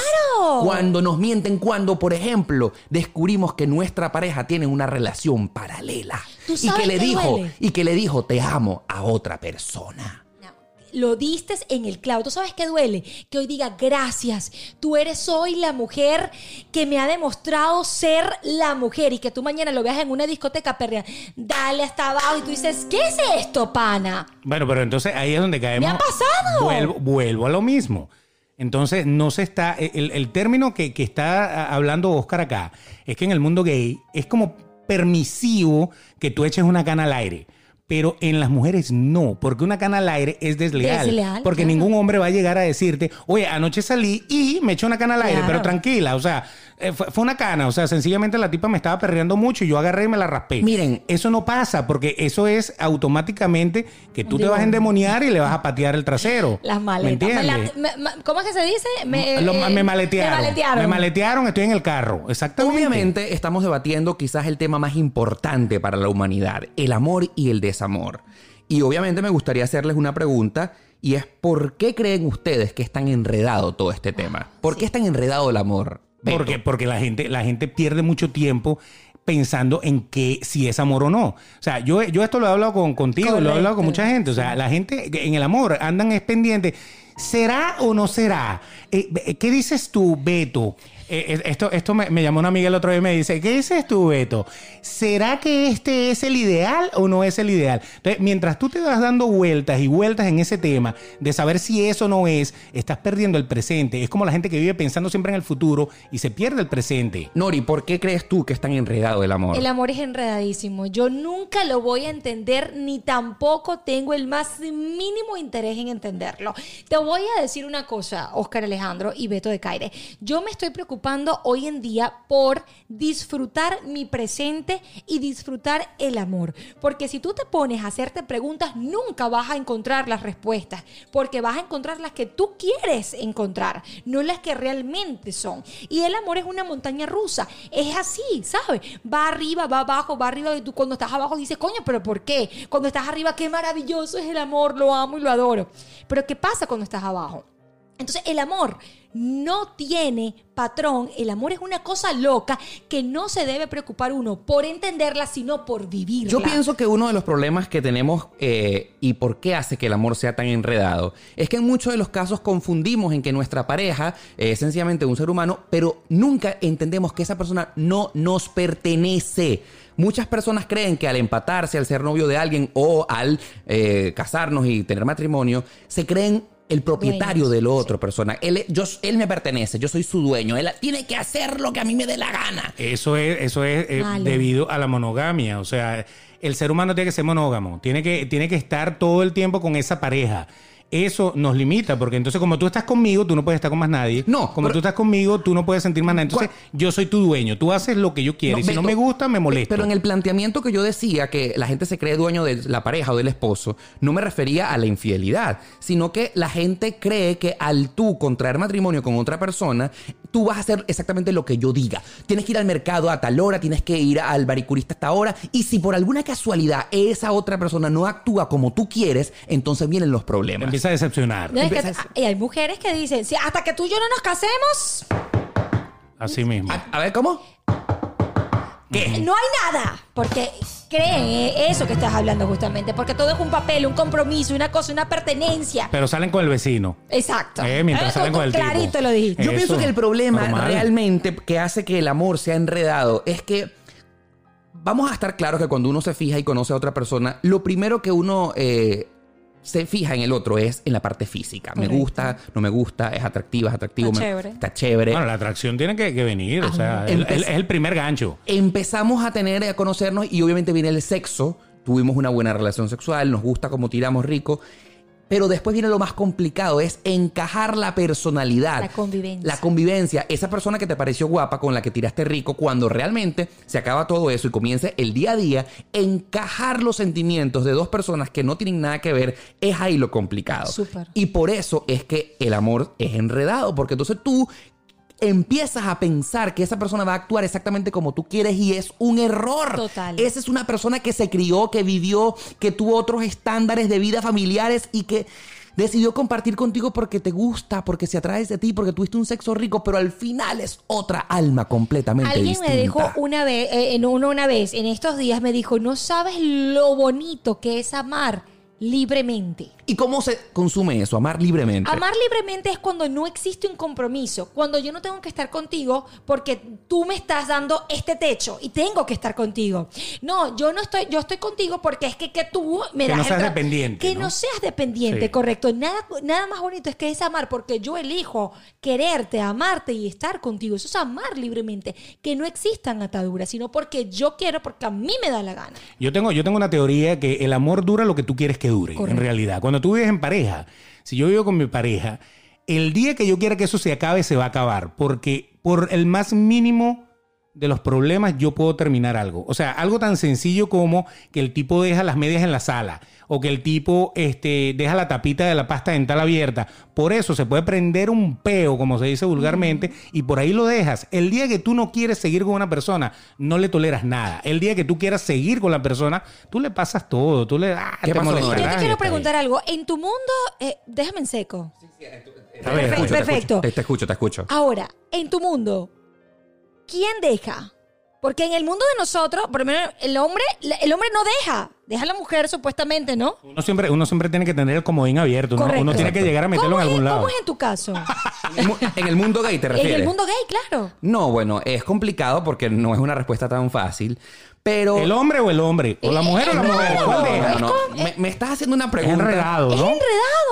Cuando nos mienten, cuando, por ejemplo, descubrimos que nuestra pareja tiene una relación paralela. Tú Y que le que dijo, duele. y que le dijo, te amo a otra persona. Lo diste en el clavo. ¿Tú sabes qué duele? Que hoy diga gracias. Tú eres hoy la mujer que me ha demostrado ser la mujer y que tú mañana lo veas en una discoteca perrea. Dale hasta abajo y tú dices, ¿qué es esto, pana? Bueno, pero entonces ahí es donde caemos. ¡Me ha pasado! Vuelvo, vuelvo a lo mismo. Entonces, no se está. El, el término que, que está hablando Oscar acá es que en el mundo gay es como permisivo que tú eches una cana al aire. Pero en las mujeres no, porque una cana al aire es desleal. Desleal, porque claro. ningún hombre va a llegar a decirte, oye, anoche salí y me eché una cana al aire, Claro. pero tranquila, o sea, eh, fue, una cana, o sea, sencillamente la tipa me estaba perreando mucho y yo agarré y me la raspé. Miren. eso no pasa, porque eso es automáticamente que tú te vas a endemoniar y le vas a patear el trasero. Las ¿Me maletas. entiendes? Me la- me- ma- ¿Cómo es que se dice? Me, Lo- eh, me maletearon. Me maletearon. Me maletearon, estoy en el carro. Exactamente. Obviamente estamos debatiendo quizás el tema más importante para la humanidad, el amor y el desamor. Y obviamente me gustaría hacerles una pregunta y es ¿por qué creen ustedes que es tan enredado todo este tema? ¿Por qué es tan enredado el amor? Beto? Porque, porque la gente, la gente pierde mucho tiempo pensando en que si es amor o no. O sea, yo, yo esto lo he hablado con, contigo, lo he hablado con mucha gente. O sea, la gente en el amor andan es pendiente. ¿Será o no será? Eh, eh, ¿Qué dices tú, Beto? Eh, eh, esto esto me, me llamó una amiga el otro día y me dice, ¿qué dices tú, Beto? ¿Será que este es el ideal o no es el ideal? Entonces, mientras tú te vas dando vueltas y vueltas en ese tema de saber si eso no es, estás perdiendo el presente. Es como la gente que vive pensando siempre en el futuro y se pierde el presente. Nori, ¿por qué crees tú que es tan enredado el amor? El amor es enredadísimo. Yo nunca lo voy a entender ni tampoco tengo el más mínimo interés en entenderlo. Te voy a decir una cosa, Oscar Alejandro y Beto de Caire. Yo me estoy preocupando hoy en día por disfrutar mi presente y disfrutar el amor. Porque si tú te pones a hacerte preguntas, nunca vas a encontrar las respuestas. Porque vas a encontrar las que tú quieres encontrar, no las que realmente son. Y el amor es una montaña rusa. Es así, ¿sabes? Va arriba, va abajo, va arriba. Y tú cuando estás abajo dices, coño, pero ¿por qué? Cuando estás arriba, qué maravilloso es el amor, lo amo y lo adoro. Pero ¿qué pasa cuando estás abajo? Entonces el amor no tiene patrón, el amor es una cosa loca que no se debe preocupar uno por entenderla, sino por vivirla. Yo pienso que uno de los problemas que tenemos eh, y por qué hace que el amor sea tan enredado es que en muchos de los casos confundimos en que nuestra pareja es sencillamente un ser humano, pero nunca entendemos que esa persona no nos pertenece. Muchas personas creen que al empatarse, al ser novio de alguien o al eh, casarnos y tener matrimonio, se creen el propietario Dueños, de la otra persona. Él, yo, él me pertenece, yo soy su dueño. Él tiene que hacer lo que a mí me dé la gana. Eso es, eso es eh, Vale. debido a la monogamia. O sea, el ser humano tiene que ser monógamo. Tiene que, tiene que estar todo el tiempo con esa pareja. Eso nos limita, porque entonces como tú estás conmigo, tú no puedes estar con más nadie. No, Como pero- tú estás conmigo, tú no puedes sentir más nada. Entonces, yo soy tu dueño. Tú haces lo que yo quiero. y si no me gusta, me molesto. Pero en el planteamiento que yo decía que la gente se cree dueño de la pareja o del esposo, no me refería a la infidelidad, sino que la gente cree que al tú contraer matrimonio con otra persona, tú vas a hacer exactamente lo que yo diga. Tienes que ir al mercado a tal hora, tienes que ir al baricurista a esta hora, y si por alguna casualidad esa otra persona no actúa como tú quieres, entonces vienen los problemas. empieza a decepcionar. No, es que- Empiezas- y hay mujeres que dicen, "Si hasta que tú y yo no nos casemos, Así mismo. A, a ver, ¿cómo? ¿Qué? no hay nada. Porque creen eso que estás hablando justamente. Porque todo es un papel, un compromiso, una cosa, una pertenencia. Pero salen con el vecino. Exacto. Eh, mientras Eh, salen con el tipo. Clarito lo dijiste. Yo Eso, pienso que el problema normal. realmente que hace que el amor sea enredado es que vamos a estar claros que cuando uno se fija y conoce a otra persona, lo primero que uno eh, se fija en el otro es en la parte física. Me Correcto. gusta, no me gusta, es atractiva, es atractivo, Está me- chévere. está chévere. Bueno, la atracción tiene que, que venir. O sea, el- Empe- el- es el primer gancho. Empezamos a tener, a conocernos y obviamente viene el sexo. Tuvimos una buena relación sexual, nos gusta como tiramos rico. Pero después viene lo más complicado, es encajar la personalidad. La convivencia. La convivencia. Esa persona que te pareció guapa, con la que tiraste rico, cuando realmente se acaba todo eso y comience el día a día, encajar los sentimientos de dos personas que no tienen nada que ver, es ahí lo complicado. Súper. Y por eso es que el amor es enredado, porque entonces tú empiezas a pensar que esa persona va a actuar exactamente como tú quieres y es un error. Total. Esa es una persona que se crió, que vivió, que tuvo otros estándares de vida familiares y que decidió compartir contigo porque te gusta, porque se atrae de ti, porque tuviste un sexo rico, pero al final es otra alma completamente Alguien distinta. me dijo una vez, eh, en uno una vez, en estos días me dijo, no sabes lo bonito que es amar libremente. ¿Y cómo se consume eso? Amar libremente. Amar libremente es cuando no existe un compromiso, cuando yo no tengo que estar contigo porque tú me estás dando este techo y tengo que estar contigo. No, yo no estoy, yo estoy contigo porque es que, que tú me Que das no seas dependiente, Que ¿no? no, seas dependiente, Sí. correcto. Nada, nada más bonito es que es amar porque yo elijo quererte, amarte y estar contigo. Eso es amar libremente. Que no existan ataduras, sino porque yo quiero, porque a mí me da la gana. Yo tengo, yo tengo una teoría que el amor dura lo que tú quieres que dure, Correcto. en realidad. Cuando tú vives en pareja, si yo vivo con mi pareja, el día que yo quiera que eso se acabe, se va a acabar. Porque por el más mínimo de los problemas yo puedo terminar algo. O sea, algo tan sencillo como que el tipo deja las medias en la sala o que el tipo este, deja la tapita de la pasta dental abierta. Por eso se puede prender un peo, como se dice vulgarmente, y por ahí lo dejas. El día que tú no quieres seguir con una persona, no le toleras nada. El día que tú quieras seguir con la persona, tú le pasas todo. Tú le ah, ¿Qué te pasó, molestarás Nora? Yo y te quiero preguntar algo. En tu mundo, eh, déjame en seco. A ver, Perfecto, perfecto. Te, te escucho, te escucho. Ahora, en tu mundo, ¿quién deja? Porque en el mundo de nosotros, por lo menos el hombre, el hombre no deja. Deja a la mujer supuestamente, ¿no? Uno siempre, uno siempre tiene que tener el comodín abierto. ¿no? Uno tiene que llegar a meterlo ¿Cómo en es- algún lado. ¿Cómo es en tu caso? En el mu- en el mundo gay te en refieres. el mundo gay, claro. No, bueno, es complicado porque no es una respuesta tan fácil. Pero. ¿El hombre o el hombre? ¿O la mujer o la no, mujer? ¿Cuál No, deja? no, no. Me, me estás haciendo una Es pregunta. enredado, Es ¿no? enredado.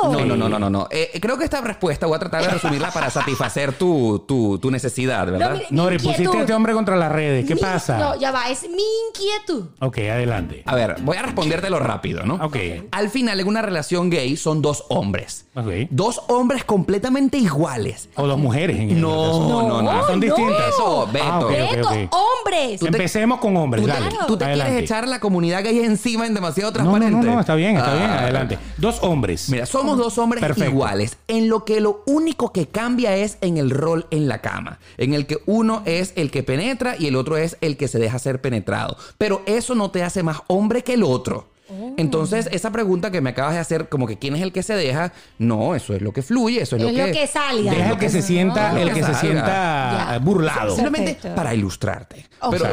No, no, no, no, no, no. Eh, creo que esta respuesta voy a tratar de resumirla para satisfacer tu, tu, tu necesidad, ¿verdad? mi Nori, pusiste a este hombre contra las redes. ¿Qué Mi- pasa? No, ya va, es mi inquietud. Ok, adelante. A ver, voy a respondértelo rápido, ¿no? Ok. Al final, en una relación gay son dos hombres. Ok. Dos hombres completamente iguales. O dos mujeres en el No, caso. no, no. Ah, son no. distintas. Eso, Beto. Ah, ok, ok, Beto, hombres. te- Empecemos con hombres, ¿Tú te, dale. tú te Adelante. quieres echar la comunidad gay encima en demasiado No, no, transparente? no, no, está bien, está bien. Ah, Adelante. Dos hombres. Mira, somos dos hombres Perfecto. iguales, en lo que lo único que cambia es en el rol en la cama, en el que uno es el que penetra y el otro es el que se deja ser penetrado. Pero eso no te hace más hombre que el otro. Oh. Entonces, esa pregunta que me acabas de hacer, como que quién es el que se deja, no, eso es lo que fluye, eso es, Es lo que salga. Deja el que se sienta, Lo el que que se sienta Ya. burlado. Simplemente para ilustrarte.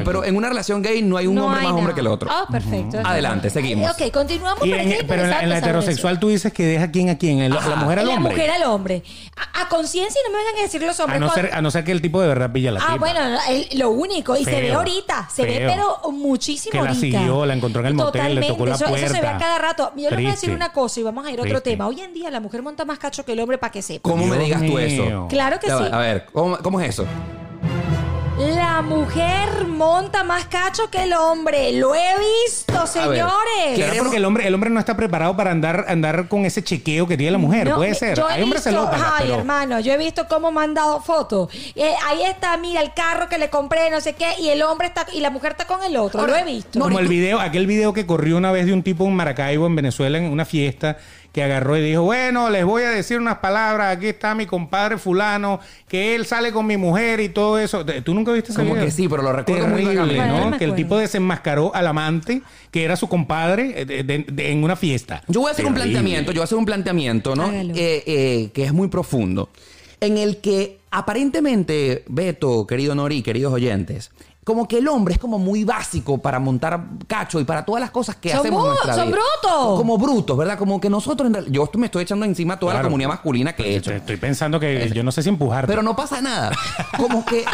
Pero, en una relación gay no hay un No hombre hay más hombre que el otro. Ah, perfecto. Adelante, seguimos. Ok, continuamos. Y pero en- es pero en la, en heterosexual tú dices que deja quién a quién, el- la mujer al eso. La hombre. mujer al hombre. A, a conciencia y no me vengan a decir los hombres. A no, cuando- ser, a no ser que el tipo de verdad pilla la Ah, tipa. bueno, el- lo único. Y se ve ahorita. Se ve, pero muchísimo Que la ahorita. siguió, la encontró en el motel, le tocó la Eso- Eso se ve a cada rato. Yo les voy a decir una cosa y vamos a ir a otro Triste. tema. Hoy en día la mujer monta más cacho que el hombre para que sepa. ¿Cómo me digas tú eso? Claro que Ya va, sí. A ver, ¿cómo, cómo es eso? La mujer monta más cacho que el hombre. Lo he visto, ver, señores. Claro, porque el hombre, el hombre no está preparado para andar, andar con ese chequeo que tiene la mujer. No, Puede ser. Yo he Hay hombres visto, celópatas, ay, pero- hermano, yo he visto cómo me han dado fotos. Eh, ahí está, mira, el carro que le compré, no sé qué, y el hombre está, y la mujer está con el otro. Ahora, lo he visto. no, Como el video, aquel video que corrió una vez de un tipo en Maracaibo, en Venezuela, en una fiesta, que agarró y dijo, bueno, les voy a decir unas palabras, aquí está mi compadre fulano, que él sale con mi mujer y todo eso. ¿Tú nunca viste ese Como video? que sí, pero lo recuerdo muy Terrible. Bueno, no Que el tipo desenmascaró al amante, que era su compadre, eh, de- de- de- en una fiesta. Yo voy a hacer un planteamiento, yo voy a hacer un planteamiento, ¿no? Eh, eh, que es muy profundo. En el que aparentemente, Beto, querido Nori, queridos oyentes, como que el hombre es como muy básico para montar cacho y para todas las cosas que Son hacemos en nuestra son vida. brutos. Como brutos, ¿verdad? Como que nosotros, en real- yo me estoy echando encima toda la comunidad masculina que he hecho. Estoy, estoy pensando que yo no sé si empujarte. Pero no pasa nada. Como que.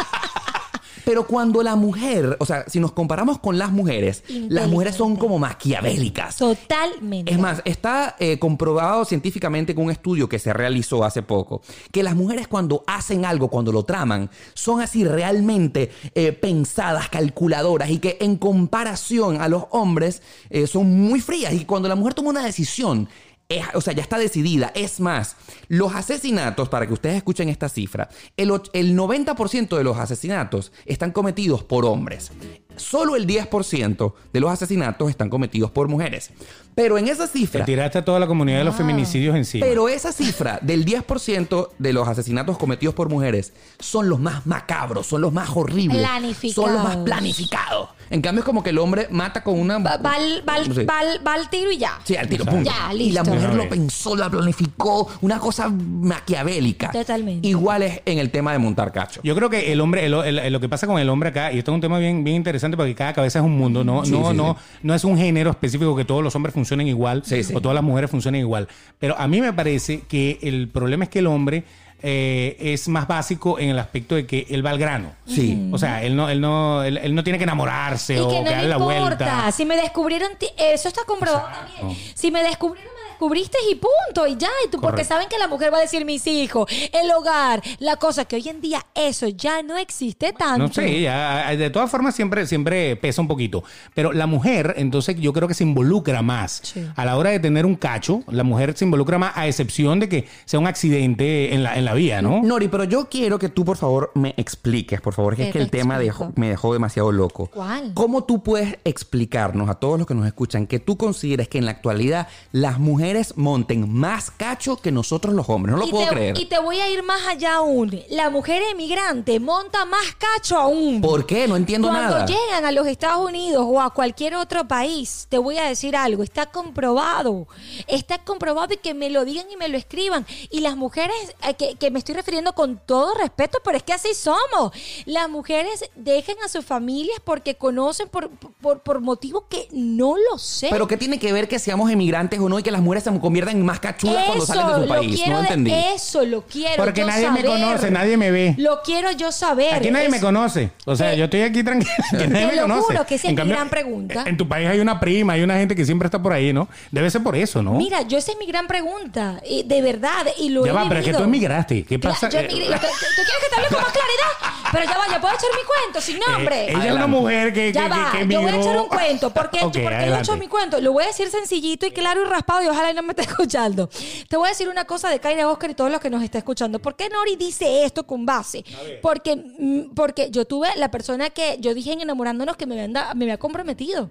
Pero cuando la mujer, o sea, si nos comparamos con las mujeres, las mujeres son como maquiavélicas. Totalmente. Es más, está eh, comprobado científicamente con un estudio que se realizó hace poco, que las mujeres cuando hacen algo, cuando lo traman, son así realmente eh, pensadas, calculadoras y que en comparación a los hombres eh, son muy frías. Y cuando la mujer toma una decisión, es- o sea, ya está decidida. Es más, los asesinatos, para que ustedes escuchen esta cifra, el, el 90% de los asesinatos están cometidos por hombres. Solo el 10% de los asesinatos están cometidos por mujeres. Pero en esa Te cifra, tiraste a toda la comunidad de los feminicidios encima. pero esa cifra del 10% de los asesinatos cometidos por mujeres son los más macabros, son los más horribles. Planificados. Son los más planificados. En cambio, es como que el hombre mata con una. Va, va al- va Sí. va al- va al tiro y ya. Sí, al tiro, punto. Ya, Y la listo. mujer lo pensó, la planificó, una cosa maquiavélica. Totalmente. Igual es en el tema de montar cacho. Yo creo que el hombre, el- el- lo que pasa con el hombre acá, y esto es un tema bien, bien interesante interesante porque cada cabeza es un mundo, no, Sí, no, sí, no, no es un género específico que todos los hombres funcionen igual Sí, sí. o todas las mujeres funcionen igual. Pero a mí me parece que el problema es que el hombre eh, es más básico en el aspecto de que él va al grano. Sí. O sea, él no, él no, él, él no tiene que enamorarse Y o que no darle le la importa. vuelta. Si me descubrieron, eso está comprobado también. Si me descubrieron, me descubriste y punto. Y ya, y tú, porque saben que la mujer va a decir mis hijos, el hogar, la cosa que hoy en día eso ya no existe tanto. No sé, ya, de todas formas siempre, siempre pesa un poquito. Pero la mujer, entonces yo creo que se involucra más. Sí. A la hora de tener un cacho, la mujer se involucra más a excepción de que sea un accidente en la, en la vía, ¿no? Nori, pero yo quiero que tú, por favor, me expliques, por favor, que ¿Qué es que te el tema dejó- me dejó demasiado loco. ¿Cuál? ¿Cómo tú puedes explicarnos a todos los que nos escuchan que tú consideres que en la actualidad las mujeres monten más cacho que nosotros los hombres? No lo y puedo te, creer. Y te voy a ir más allá aún. La mujer emigrante monta más cacho aún. ¿Por qué? No entiendo Cuando nada. llegan a los Estados Unidos o a cualquier otro país, te voy a decir algo, está comprobado, está comprobado y que me lo digan y me lo escriban. Y las mujeres, eh, que, que me estoy refiriendo con todo respeto, pero es que así somos. Las mujeres dejan a sus familias porque conocen por, por, por motivos que no lo sé. Pero ¿qué tiene que ver que seamos emigrantes o no y que las mujeres se conviertan en más cachudas cuando salen de su lo país? quiero No entendí. eso lo quiero Porque yo nadie me saber. conoce, nadie me ve. Lo quiero yo saber. Aquí nadie Es- me conoce. O sea, que- yo estoy aquí tranquilo. que nadie Te me lo conoce. juro que esa es En mi gran pregunta. En tu país hay una prima, hay una gente que siempre está por ahí, ¿no? Debe ser por eso, ¿no? Mira, yo esa es mi gran pregunta, y de verdad, y lo ya he va, pero es que tú emigraste. ¿Qué pasa? yo emigré. ¿Tú, tú quieres que te hable con más claridad? Pero ya va, ya puedo echar mi cuento sin nombre. Eh, ella es una mujer que, ya que, va, que, que yo voy a echar un cuento. porque Ok, porque yo he hecho mi cuento. Lo voy a decir sencillito y claro y raspado y ojalá y no me esté escuchando. Te voy a decir una cosa de Kaira Oscar y todos los que nos está escuchando. ¿Por qué Nori dice esto con base? Porque, mm, porque yo tuve la persona que yo dije en enamorándonos que me había, me había comprometido.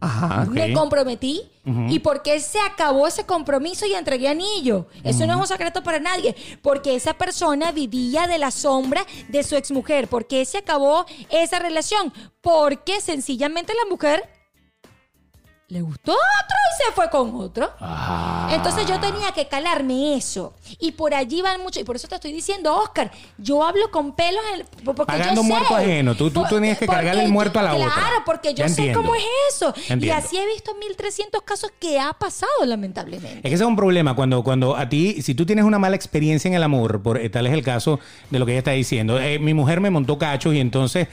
Ajá. Me comprometí y porque se acabó ese compromiso y entregué anillo. Eso no es un secreto para nadie. Porque esa persona vivía de la sombra de su exmujer. porque se acabó esa relación? Porque sencillamente la mujer le gustó otro y se fue con otro. Ah. Entonces yo tenía que calarme eso. Y por allí van mucho. Y por eso te estoy diciendo, Oscar, yo hablo con pelos en el- porque Pagando yo sé. muerto ajeno. Tú- tú Por- tenías que cargarle el muerto a la claro, otra. Claro, porque yo Ya sé entiendo. cómo es eso. Y así he visto 1300 casos que ha pasado, lamentablemente. Es que ese es un problema cuando, cuando a ti, si tú tienes una mala experiencia en el amor, por, eh, tal es el caso de lo que ella está diciendo, eh, mi mujer me montó cachos y entonces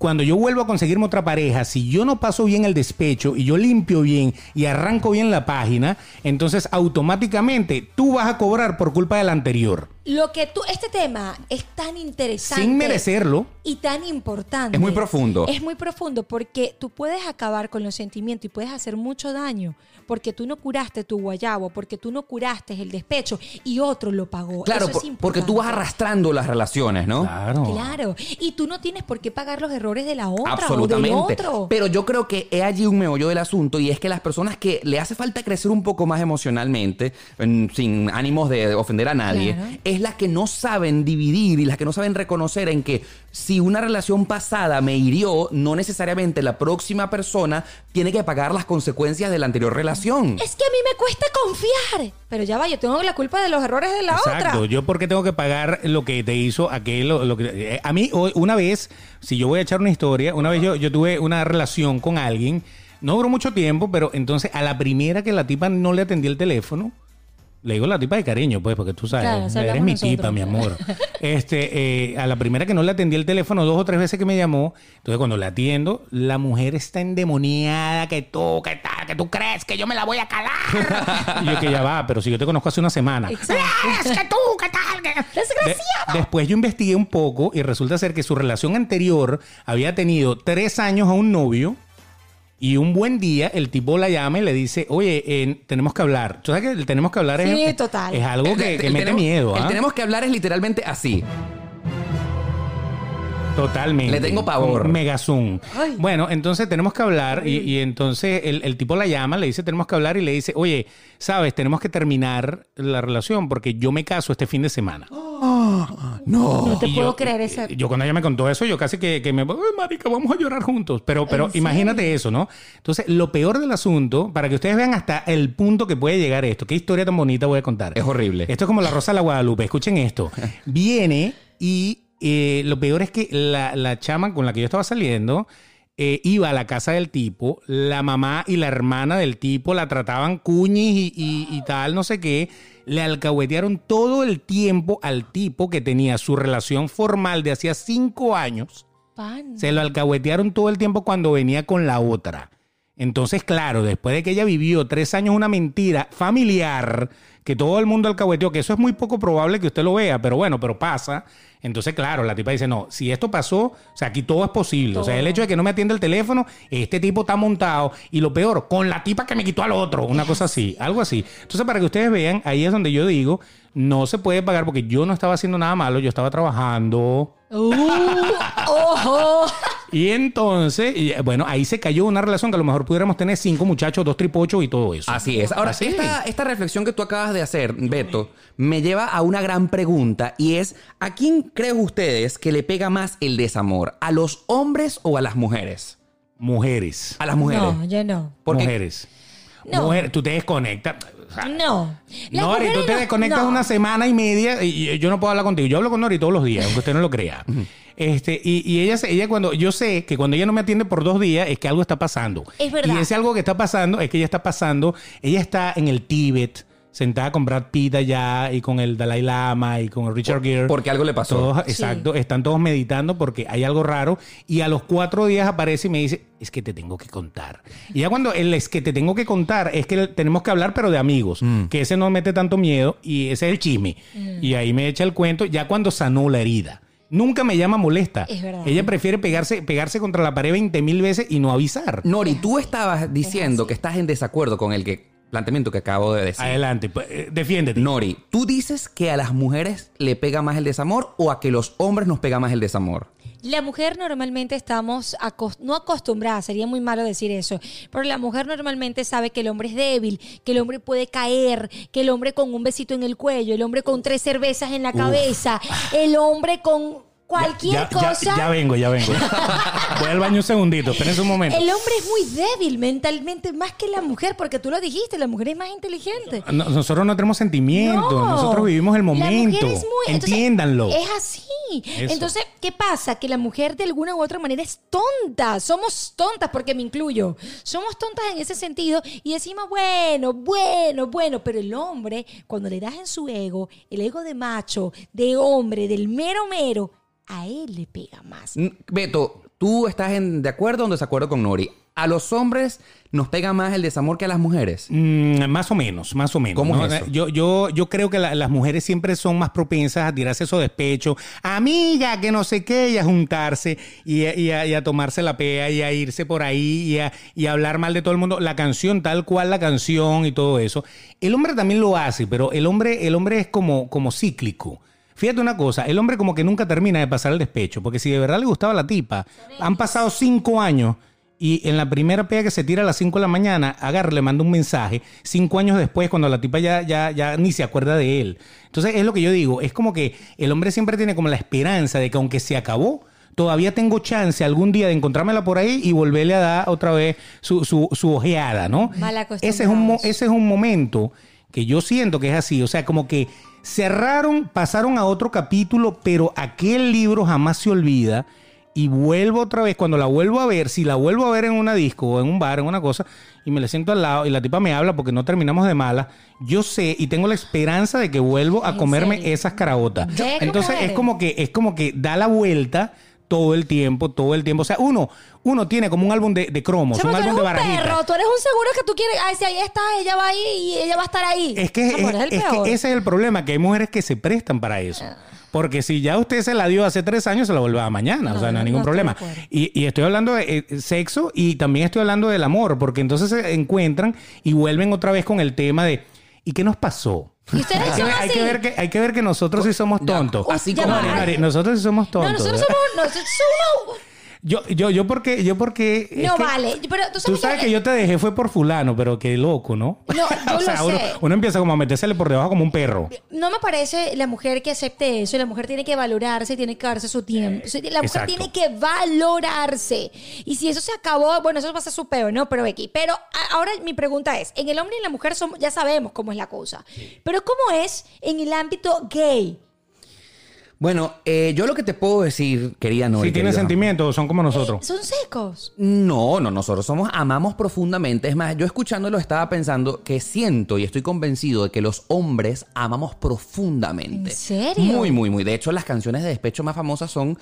cuando yo vuelvo a conseguirme otra pareja, si yo no paso bien el despecho y yo limpio bien y arranco bien la página, entonces automáticamente tú vas a cobrar por culpa del anterior, Lo que tú, este tema es tan interesante. sin merecerlo. y tan importante. Es muy profundo. Es muy profundo porque tú puedes acabar con los sentimientos y puedes hacer mucho daño porque tú no curaste tu guayabo, porque tú no curaste el despecho y otro lo pagó. Claro, Eso es por- porque tú vas arrastrando las relaciones, ¿no? Claro. Claro, y tú no tienes por qué pagar los errores de la otra Absolutamente. o del otro. Pero yo creo que es allí un meollo del asunto y es que las personas que le hace falta crecer un poco más emocionalmente, en- sin ánimos de ofender a nadie, Claro. Es las que no saben dividir y las que no saben reconocer en que si una relación pasada me hirió, no necesariamente la próxima persona tiene que pagar las consecuencias de la anterior relación. Es que a mí me cuesta confiar. Pero ya va, yo tengo la culpa de los errores de la Exacto. otra. Yo porque tengo que pagar lo que te hizo aquel, lo, lo que eh, a mí hoy- una vez, si yo voy a echar una historia, una vez yo, yo tuve una relación con alguien, no duró mucho tiempo, pero entonces a la primera que la tipa no le atendía el teléfono, le digo la tipa de cariño, pues, porque tú sabes, Claro, eres mi nosotros. tipa, mi amor. Este, eh, a la primera que no le atendí el teléfono, dos o tres veces que me llamó, entonces cuando le atiendo, la mujer está endemoniada, que tú, que tal, que tú crees que yo me la voy a calar. y yo que ya va, pero si yo te conozco hace una semana. Exacto. "Ah, es que tú, ¿qué tal? que-". Desgraciado. De- después yo investigué un poco y resulta ser que su relación anterior había tenido tres años a un novio. Y un buen día el tipo la llama y le dice, oye, eh, tenemos que hablar. ¿Tú sabes que el tenemos que hablar Sí, es, total. es algo que, El- que el mete tenemos- miedo? El ¿ah? tenemos que hablar es literalmente así. Totalmente. Le tengo pavor. Mega Zoom. Ay. Bueno, entonces tenemos que hablar y, y entonces el, el tipo la llama, le dice tenemos que hablar y le dice, oye, sabes, tenemos que terminar la relación porque yo me caso este fin de semana. No. No te Y puedo yo- creer ese. Yo cuando ella me contó eso, yo casi que, que me... Ay, marica, vamos a llorar juntos. Pero, pero ¿En imagínate eso, ¿no? Entonces, lo peor del asunto, para que ustedes vean hasta el punto que puede llegar esto, qué historia tan bonita voy a contar. Es horrible. Esto es como la Rosa de la Guadalupe. Escuchen esto. Viene y eh, lo peor es que la, la chama con la que yo estaba saliendo eh, iba a la casa del tipo, la mamá y la hermana del tipo la trataban cuñis y, y- y tal, no sé qué. Le alcahuetearon todo el tiempo al tipo que tenía su relación formal de hacía cinco años. Pan. Se lo alcahuetearon todo el tiempo cuando venía con la otra. Entonces, claro, después de que ella vivió tres años una mentira familiar, que todo el mundo alcahueteó, que eso es muy poco probable que usted lo vea, pero bueno, pero pasa. Entonces, claro, la tipa dice, no, si esto pasó, o sea, aquí todo es posible. O sea, el hecho de que no me atienda el teléfono, este tipo está montado. Y lo peor, con la tipa que me quitó al otro, una cosa así, algo así. Entonces, para que ustedes vean, ahí es donde yo digo, no se puede pagar porque yo no estaba haciendo nada malo, yo estaba trabajando. Uh, ojo. Y entonces, y, bueno, ahí se cayó una relación que a lo mejor pudiéramos tener cinco muchachos, dos tripochos y todo eso. Así es. Ahora, Así. esta, esta reflexión que tú acabas de hacer, Beto, me lleva a una gran pregunta y es, ¿a quién creen ustedes que le pega más el desamor? ¿A los hombres o a las mujeres? Mujeres. A las mujeres. No, yo no. Porque- Mujeres. No. Mujeres, tú te desconectas. o sea, No. Las Nori, tú te no- desconectas no. una semana y media y yo no puedo hablar contigo. Yo hablo con Nori todos los días, aunque usted no lo crea. Este, y, y ella, se- ella cuando, yo sé que cuando ella no me atiende por dos días es que algo está pasando. Es verdad. Y ese algo que está pasando es que ella está pasando, ella está en el Tíbet, sentada con Brad Pitt allá y con el Dalai Lama y con Richard Gere. Porque algo le pasó. Todos, Sí. exacto, están todos meditando porque hay algo raro y a los cuatro días aparece y me dice, es que te tengo que contar. Y ya cuando el es que te tengo que contar es que tenemos que hablar pero de amigos, Mm. que ese no mete tanto miedo y ese es el chisme. Mm. Y ahí me echa el cuento ya cuando sanó la herida. Nunca me llama molesta. Es verdad. Ella prefiere pegarse, pegarse contra la pared 20 mil veces y no avisar. Nori, tú estabas diciendo que estás en desacuerdo con el que, planteamiento que acabo de decir. Adelante, pues, eh, defiéndete. Nori, ¿tú dices que a las mujeres le pega más el desamor o a que los hombres nos pega más el desamor? La mujer normalmente estamos, no acostumbrada, sería muy malo decir eso, pero la mujer normalmente sabe que el hombre es débil, que el hombre puede caer, que el hombre con un besito en el cuello, el hombre con tres cervezas en la cabeza, el hombre con cualquier Ya- ya- cosa. Ya, vengo, ya vengo. Voy al baño un segundito, espérense un momento. El hombre es muy débil mentalmente, más que la mujer, porque tú lo dijiste, la mujer es más inteligente. No- nosotros no tenemos sentimientos, No. nosotros vivimos el La momento. mujer es muy- entonces, Entiéndanlo. es así. Eso. Entonces, ¿qué pasa? Que la mujer de alguna u otra manera es tonta. Somos tontas porque me incluyo. Somos tontas en ese sentido y decimos, bueno, bueno, bueno, pero el hombre, cuando le das en su ego, el ego de macho, de hombre, del mero mero, a él le pega más. Beto, ¿tú estás en, de acuerdo o en desacuerdo con Nori? ¿A los hombres nos pega más el desamor que a las mujeres? Mm, más o menos, más o menos. ¿Cómo ¿no? es eso? Yo, yo, yo creo que la- las mujeres siempre son más propensas a tirarse esos despechos. Amiga, que no sé qué, y a juntarse y a, y a- y a tomarse la pea y a irse por ahí y a, y a hablar mal de todo el mundo. La canción, tal cual la canción y todo eso. El hombre también lo hace, pero el hombre, el hombre es como, como cíclico. Fíjate una cosa, el hombre como que nunca termina de pasar el despecho, porque si de verdad le gustaba la tipa, han pasado cinco años y en la primera pega que se tira a las 5 de la mañana, agarra, le manda un mensaje, cinco años después, cuando la tipa ya, ya, ya ni se acuerda de él. Entonces es lo que yo digo, es como que el hombre siempre tiene como la esperanza de que aunque se acabó, todavía tengo chance algún día de encontrármela por ahí y volverle a dar otra vez su, su, su ojeada, ¿no? Mal Ese es, un, ese es un momento que yo siento que es así, o sea, como que cerraron, pasaron a otro capítulo, pero aquel libro jamás se olvida. Y vuelvo otra vez, cuando la vuelvo a ver, si la vuelvo a ver en una disco o en un bar, en una cosa, y me la siento al lado y la tipa me habla porque no terminamos de mala, yo sé y tengo la esperanza de que vuelvo a ¿En comerme serio? esas cómo Entonces es como que, es como que da la vuelta todo el tiempo, todo el tiempo. O sea, uno, uno tiene como un álbum de, de cromos, un tú eres álbum de un barajitas. perro, tú eres un seguro que tú quieres. Ay, si ahí está, ella va ahí y ella va a estar ahí. Es que, es, eres que ese es el problema, que hay mujeres que se prestan para eso. Porque si ya usted se la dio hace tres años, se la vuelve a mañana. o sea, no hay ningún no problema. y estoy hablando de eh, sexo y también estoy hablando del amor, porque entonces se encuentran y vuelven otra vez con el tema de ¿y qué nos pasó? Y ustedes Hay que, son ver, hay que ver que hay que ver que nosotros sí somos tontos. así como va. Mari, Mari, nosotros sí somos No, tontos. nosotros ¿verdad? somos. Nosotros somos Yo, yo, yo porque, yo porque. No que- vale, pero tú sabes Tú sabes que- que yo te dejé fue por fulano, pero qué loco, ¿no? No, yo o sea, lo uno, sé. uno empieza como a metérsele por debajo como un perro. No me parece la mujer que acepte eso. La mujer tiene que valorarse, tiene que darse su tiempo. La mujer Exacto. tiene que valorarse. Y si eso se acabó, bueno, eso pasa su peo, ¿no? Pero aquí. Pero a- ahora mi pregunta es: en el hombre y la mujer somos, ya sabemos cómo es la cosa. Pero ¿cómo es en el ámbito gay? Bueno, eh, yo lo que te puedo decir, querida Nori. Si tienes querido- sentimientos, son como nosotros. Son secos. No, no, nosotros somos, amamos profundamente. Es más, yo escuchándolo estaba pensando que siento y estoy convencido de que los hombres amamos profundamente. ¿En serio? Muy, muy, muy. De hecho, las canciones de despecho más famosas son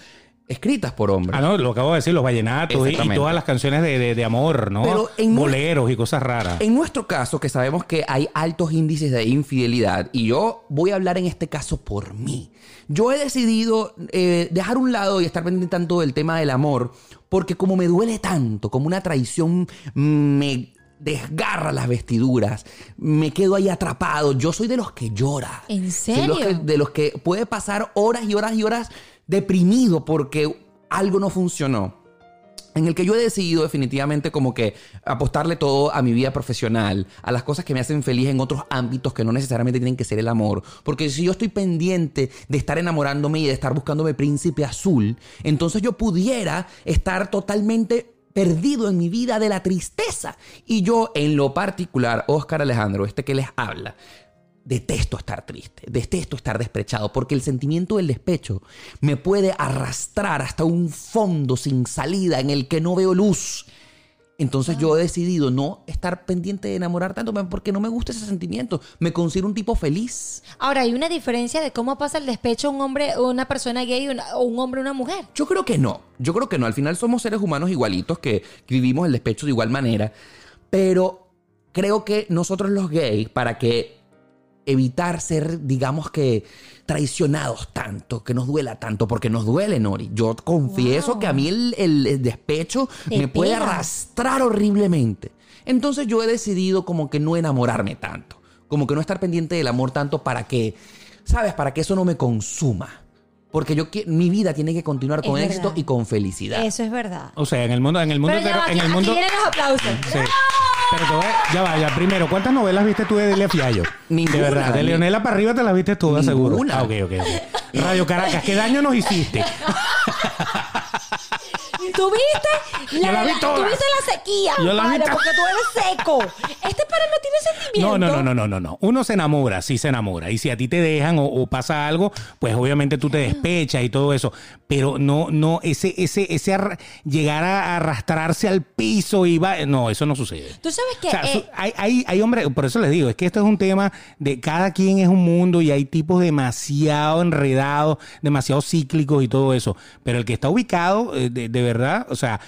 escritas por hombres. Ah, no, lo acabo de decir, los vallenatos y, todas las canciones de, de- de amor, ¿no? Pero en nue- Boleros y cosas raras. En nuestro caso, que sabemos que hay altos índices de infidelidad, y yo voy a hablar en este caso por mí. Yo he decidido eh, dejar un lado y estar pendiente tanto del tema del amor, porque como me duele tanto, como una traición me desgarra las vestiduras, me quedo ahí atrapado. Yo soy de los que llora. ¿En Soy de los que- serio? de los que puede pasar horas y horas y horas deprimido porque algo no funcionó en el que yo he decidido definitivamente como que apostarle todo a mi vida profesional, a las cosas que me hacen feliz en otros ámbitos que no necesariamente tienen que ser el amor. Porque si yo estoy pendiente de estar enamorándome y de estar buscándome príncipe azul, entonces yo pudiera estar totalmente perdido en mi vida de la tristeza. Y yo en lo particular, Oscar Alejandro, este que les habla, Detesto estar triste, detesto estar despechado, porque el sentimiento del despecho me puede arrastrar hasta un fondo sin salida en el que no veo luz. Entonces yo he decidido no estar pendiente de enamorar tanto porque no me gusta ese sentimiento. Me considero un tipo feliz. Ahora, hay una diferencia de cómo pasa el despecho un hombre, una persona gay una- o un hombre o una mujer. Yo creo que no. Yo creo que no. Al final somos seres humanos igualitos que vivimos el despecho de igual manera. Pero creo que nosotros los gays, para que evitar ser, digamos que, traicionados tanto, que nos duela tanto, porque nos duele, Nori. Yo confieso Wow. que a mí el, el- el despecho Te me puede arrastrar horriblemente. Entonces yo he decidido como que no enamorarme tanto, como que no estar pendiente del amor tanto para que, ¿sabes? Para que eso no me consuma. Porque yo mi vida tiene que continuar Es con verdad. éxito y con felicidad. Eso es verdad. O sea, en el mundo, en el mundo, Pero ya hetero- va, en aquí, el mundo. aquí vienen los aplausos. Sí. Pero ya vaya, primero, ¿cuántas novelas viste tú de Delia Fiallo? Ninguna. De verdad, de Leonela para arriba te las viste todas, seguro. Ah, ok, ok, ok. Radio Caracas, ¿qué daño nos hiciste? ¿Tuviste? Vi todas. ¿Tuviste la sequía? Yo vi todas. porque tú eres seco. Este para no tiene sentimiento. No, no, no, no, no, no, no. Uno se enamora, sí se enamora. Y si a ti te dejan o, o pasa algo, pues obviamente tú te despechas y todo eso. Pero no, no, ese, ese, ese llegar a arrastrarse al piso y va, no, eso no sucede. Tú sabes que O sea, eh, hay, hay, hay hombres, por eso les digo, es que esto es un tema de cada quien es un mundo y hay tipos demasiado enredados, demasiado cíclicos y todo eso. Pero el que está ubicado, eh, de, de verdad, o sea,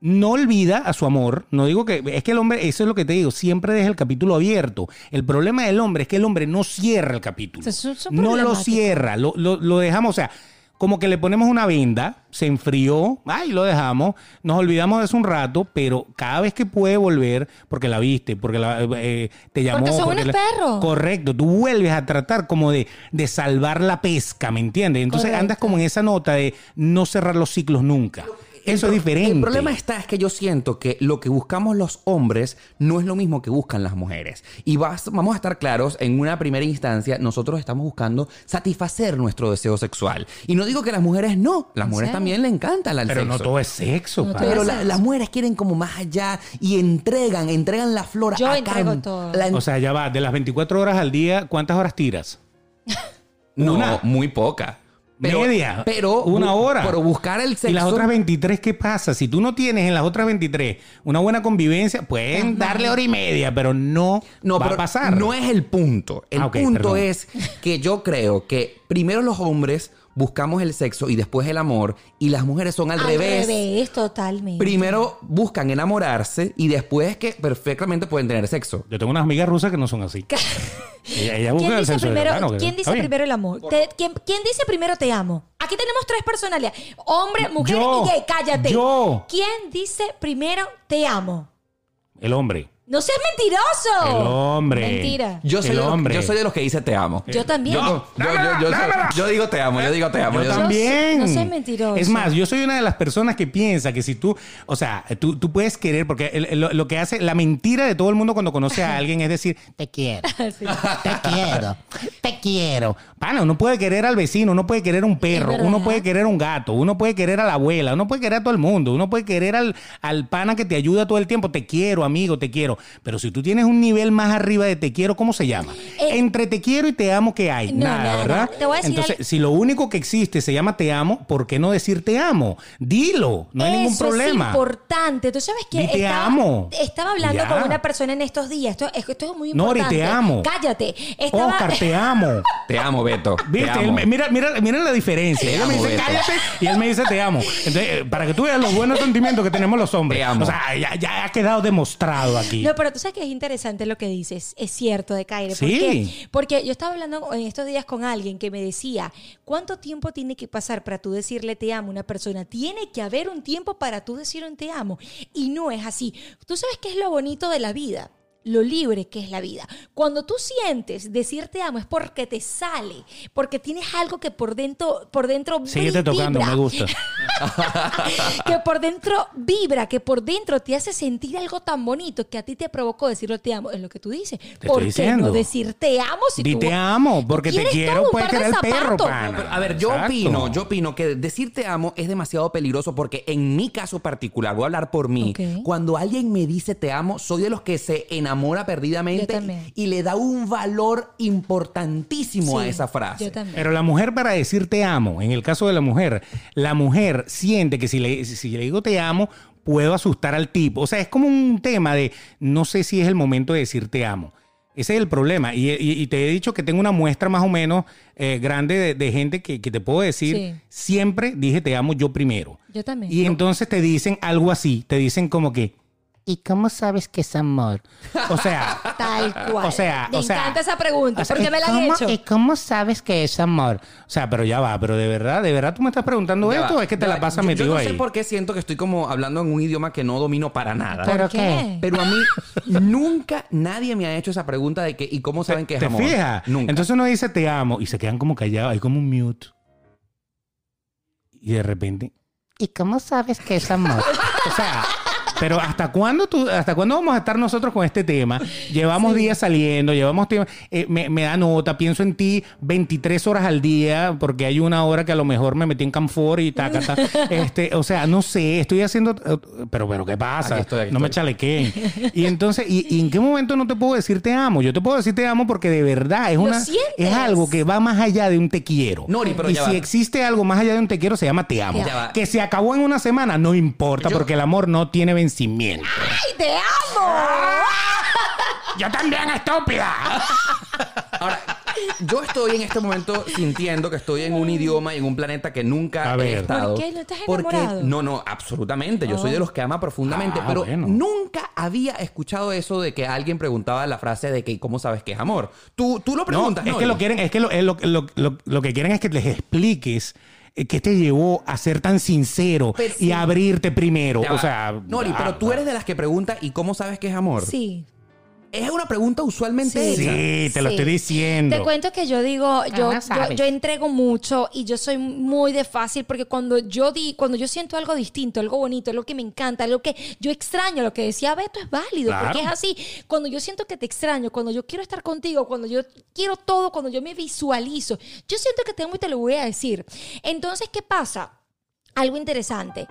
no olvida a su amor. No digo que, es que el hombre, eso es lo que te digo, siempre deja el capítulo abierto. El problema del hombre es que el hombre no cierra el capítulo. Eso no lo cierra, lo, lo, lo dejamos, o sea, como que le ponemos una venda, se enfrió, ay, lo dejamos, nos olvidamos de eso un rato, pero cada vez que puede volver, porque la viste, porque la, eh, te llamó. Porque son unos la- perros. Correcto, tú vuelves a tratar como de, de salvar la pesca, ¿me entiendes? Entonces Correcto. andas como en esa nota de no cerrar los ciclos nunca. Eso es diferente. El problema está es que yo siento que lo que buscamos los hombres no es lo mismo que buscan las mujeres. Y vas- vamos a estar claros, en una primera instancia, nosotros estamos buscando satisfacer nuestro deseo sexual. Y no digo que las mujeres no, las ¿En mujeres también le encanta el Pero sexo. no todo es sexo, No Pero la- las mujeres quieren como más allá y entregan, entregan la flor Yo a entrego can- todo. la- O sea, ya va, de las 24 horas al día, ¿cuántas horas tiras? no, una. muy poca. Pero- Media. Pero Una hora. Pero buscar el sexo. ¿Y las otras 23 qué pasa? Si tú no tienes en las otras 23 una buena convivencia, pueden darle hora y media, pero no, No, va pero a pasar. no es el punto. El Ah, punto perdón. es que yo creo que primero los hombres buscamos el sexo y después el amor y las mujeres son al, al revés. revés, totalmente. Primero buscan enamorarse y después que perfectamente pueden tener sexo. Yo tengo unas amigas rusas que no son así. ella, ella busca ¿Quién el dice, sexo primero, ¿quién dice bien. primero el amor? Te- ¿quién, quién dice primero te amo? Aquí tenemos tres personalidades. Hombre, mujer Yo. y gay. Cállate. Yo. ¿Quién dice primero te amo? El hombre. No seas mentiroso. El hombre. Mentira. Yo soy, El de los, hombre. yo soy de los que dice te amo. Yo también. Yo, yo- yo- yo- yo- yo digo te amo, yo digo te amo. Yo yo digo- también. no seas mentiroso. Es más, yo soy una de las personas que piensa que si tú, o sea, tú, tú puedes querer, porque el- lo, lo que hace, la mentira de todo el mundo cuando conoce a alguien es decir, te quiero, te quiero, te quiero. Pana, uno puede querer al vecino, uno puede querer un perro, uno puede querer un gato, uno puede querer a la abuela, uno puede querer a todo el mundo, uno puede querer al, al pana que te ayuda todo el tiempo, te quiero, amigo, te quiero. Quiero. Pero si tú tienes un nivel más arriba de te quiero, ¿cómo se llama? Eh, Entre te quiero y te amo, ¿qué hay? No, nada, nada, ¿verdad? Te voy a decir Entonces, algo- si lo único que existe se llama te amo, ¿por qué no decir te amo? Dilo, no hay ningún problema. es importante. Tú sabes que Di te estaba, amo. estaba hablando Ya. con una persona en estos días. Esto, esto es muy Nori, importante. te amo. Cállate. Estaba... Oscar, te amo. Te amo, Beto. ¿Viste? Te Él amo. me- mira, mira, mira la diferencia. Te Ella me amo, dice Beto. cállate y él me dice te amo. Entonces, eh, para que tú veas los buenos sentimientos que tenemos los hombres. Te amo. O sea, ya, ya ha quedado demostrado aquí. No, pero tú sabes que es interesante lo que dices. Es cierto, de Caire. ¿Por Sí. qué? Porque yo estaba hablando en estos días con alguien que me decía, ¿cuánto tiempo tiene que pasar para tú decirle te amo a una persona? Tiene que haber un tiempo para tú decir un te amo. Y no es así. Tú sabes qué es lo bonito de la vida. Lo libre que es la vida. Cuando tú sientes decir te amo es porque te sale, porque tienes algo que por dentro, por dentro Síguete vi- tocando, vibra. me gusta. que por dentro vibra, que por dentro te hace sentir algo tan bonito que a ti te provocó decirlo te amo. Es lo que tú dices. estoy ¿Por qué diciendo. no decir te amo si Di tú te amo, porque te quiero, todo un puedes par de querer el perro, pana. A ver, yo Exacto. opino, yo opino que decir te amo es demasiado peligroso porque en mi caso particular, voy a hablar por mí, cuando alguien me dice te amo, soy de los que se enamora Yo perdidamente y le da un valor importantísimo a esa frase. Yo también. Pero la mujer para decir te amo, en el caso de la mujer, la mujer siente que si le, si le digo te amo, puedo asustar al tipo. O sea, es como un tema de no sé si es el momento de decir te amo. Ese es el problema. Y, y- y te he dicho que tengo una muestra más o menos eh, grande de, de gente que, que te puedo decir, Sí. siempre dije te amo yo primero. Yo también. Y entonces te dicen algo así, te dicen como que, ¿y cómo sabes que es amor? O sea, Tal cual. o sea, me o sea, encanta esa pregunta, o sea, porque ¿y me la han cómo- hecho. ¿Y cómo sabes que es amor? O sea, pero ya va, pero de verdad, de verdad tú me estás preguntando Ya esto va, o es que te la pasas Yo- metido yo no ahí. sé por qué siento que estoy como hablando en un idioma que no domino para nada. ¿Por ¿Pero qué? Pero a mí nunca nadie me ha hecho esa pregunta de que ¿y cómo saben que es ¿Te amor? fijas? Nunca. Entonces uno dice te amo y se quedan como callados, hay como un mute. Y de repente, ¿y cómo sabes que es amor? o sea, pero ¿hasta cuándo, tú, ¿hasta cuándo vamos a estar nosotros con este tema? Llevamos días saliendo, llevamos tiempo, eh, me, me da nota, pienso en ti 23 horas al día, porque hay una hora que a lo mejor me metí en Camfor y taca, ta. este, o sea, no sé, estoy haciendo, eh, pero, pero ¿qué pasa? Aquí estoy, aquí no me chalequeen. Y entonces, ¿y, y en qué momento no te puedo decir te amo? Yo te puedo decir te amo porque de verdad es una es algo que va más allá de un te quiero. Nori, pero y ya si va. existe algo más allá de un te quiero, se llama te amo. Ya va. Que se acabó en una semana, no importa, Yo- porque el amor no tiene vencimiento. ¡Ay, te amo! Yo también, estúpida. Ahora, yo estoy en este momento sintiendo que estoy en un idioma y en un planeta que nunca A he estado. ¿Por qué? ¿No estás Porque- enamorado? no, no, absolutamente. Yo soy de los que ama profundamente, Ah, pero bueno. nunca había escuchado eso de que alguien preguntaba la frase de que ¿cómo sabes que es amor? Tú, tú lo No, preguntas, es ¿no? que lo quieren, es que lo, es lo, lo- lo- lo que quieren es que les expliques qué te llevó a ser tan sincero y a abrirte primero. Ya o va. sea, Nori, ah, pero tú eres de las que pregunta ¿y cómo sabes que es amor? Sí. Es una pregunta usualmente Sí. te lo Sí. estoy diciendo. Te cuento que yo digo, yo, ¿Cómo yo, yo entrego mucho y yo soy muy de fácil porque cuando yo di, cuando yo siento algo distinto, algo bonito, algo que me encanta, algo que yo extraño, lo que decía Beto es válido, Claro. porque es así. Cuando yo siento que te extraño, cuando yo quiero estar contigo, cuando yo quiero todo, cuando yo me visualizo, yo siento que te amo y te lo voy a decir. Entonces, ¿qué pasa? Algo interesante.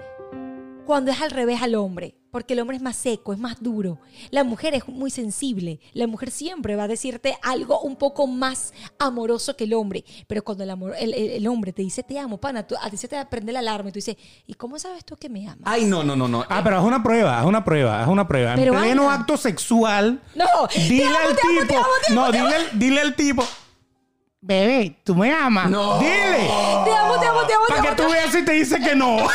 Cuando es al revés al hombre, porque el hombre es más seco, es más duro. La mujer es muy sensible. La mujer siempre va a decirte algo un poco más amoroso que el hombre. Pero cuando el, amor, el, el- el hombre te dice te amo, pana, tú- a ti se te prende la alarma y tú dices, ¿y cómo sabes tú que me amas? Ay, no, no, no, no. Ah, pero haz una prueba, haz una prueba, haz una prueba. En Pero pleno anda. acto sexual, No, dile amo, al tipo, amo, amo, no, dile, al- dile al tipo, bebé, tú me amas. No. Dile. Te amo, te amo, te amo, te Para amo. que tú veas si te dice que no.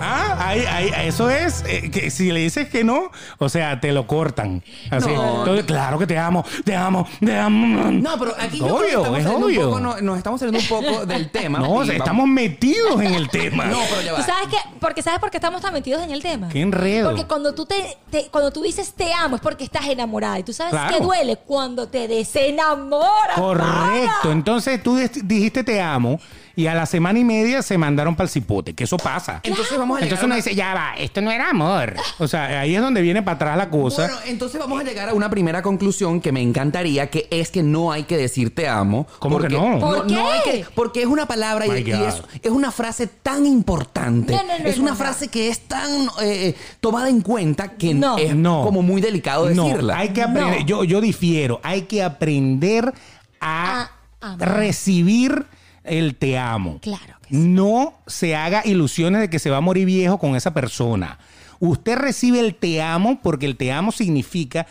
Ah, ahí, ahí, eso es, eh, que si le dices que no, o sea, te lo cortan. Así. No. Entonces, claro que te amo, te amo, te amo. No, pero aquí yo creo que obvio, estamos es saliendo un obvio. poco, no- nos estamos saliendo un poco del tema. No, o sea, estamos metidos en el tema. No, pero ya va. ¿Tú sabes qué? Porque ¿sabes por qué estamos tan metidos en el tema? Qué enredo. Porque cuando tú te, te- cuando tú dices te amo es porque estás enamorada. Y tú sabes Claro. que duele cuando te desenamoras. Correcto. Entonces tú dijiste te amo y a la semana y media se mandaron para el cipote, que eso pasa. Entonces vamos a llegar Entonces a uno una- dice, ya va, esto no era amor. O sea, ahí es donde viene para atrás la cosa. Bueno, entonces vamos a llegar a una primera conclusión que me encantaría, que es que no hay que decir te amo. ¿Cómo que no? ¿Por no hay qué? que- porque es una palabra y, es, es una frase tan importante. No, no, no, es una no. frase que es tan eh, tomada en cuenta que No. es No. como muy delicado No, decirla. hay que aprender, No. yo, yo difiero, hay que aprender a, recibir el te amo. Claro que sí. No se haga ilusiones de que se va a morir viejo con esa persona. Usted recibe el te amo porque el te amo significa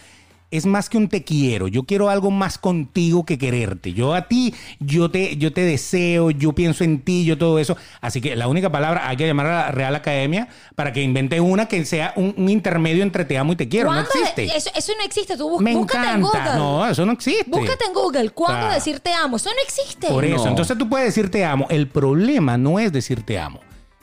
es más que un te quiero. Yo quiero algo más contigo que quererte. Yo a ti, yo te, yo te deseo, yo pienso en ti, yo todo eso. Así que la única palabra hay que llamar a la Real Academia para que invente una que sea un, un intermedio entre te amo y te quiero. No existe. Eso, eso no existe. Tú bus- Me búscate en. Google. No, eso no existe. Búscate en Google. ¿Cuándo Ah. decir te amo? Eso no existe. Por eso, No. entonces tú puedes decir te amo. El problema no es decir te amo.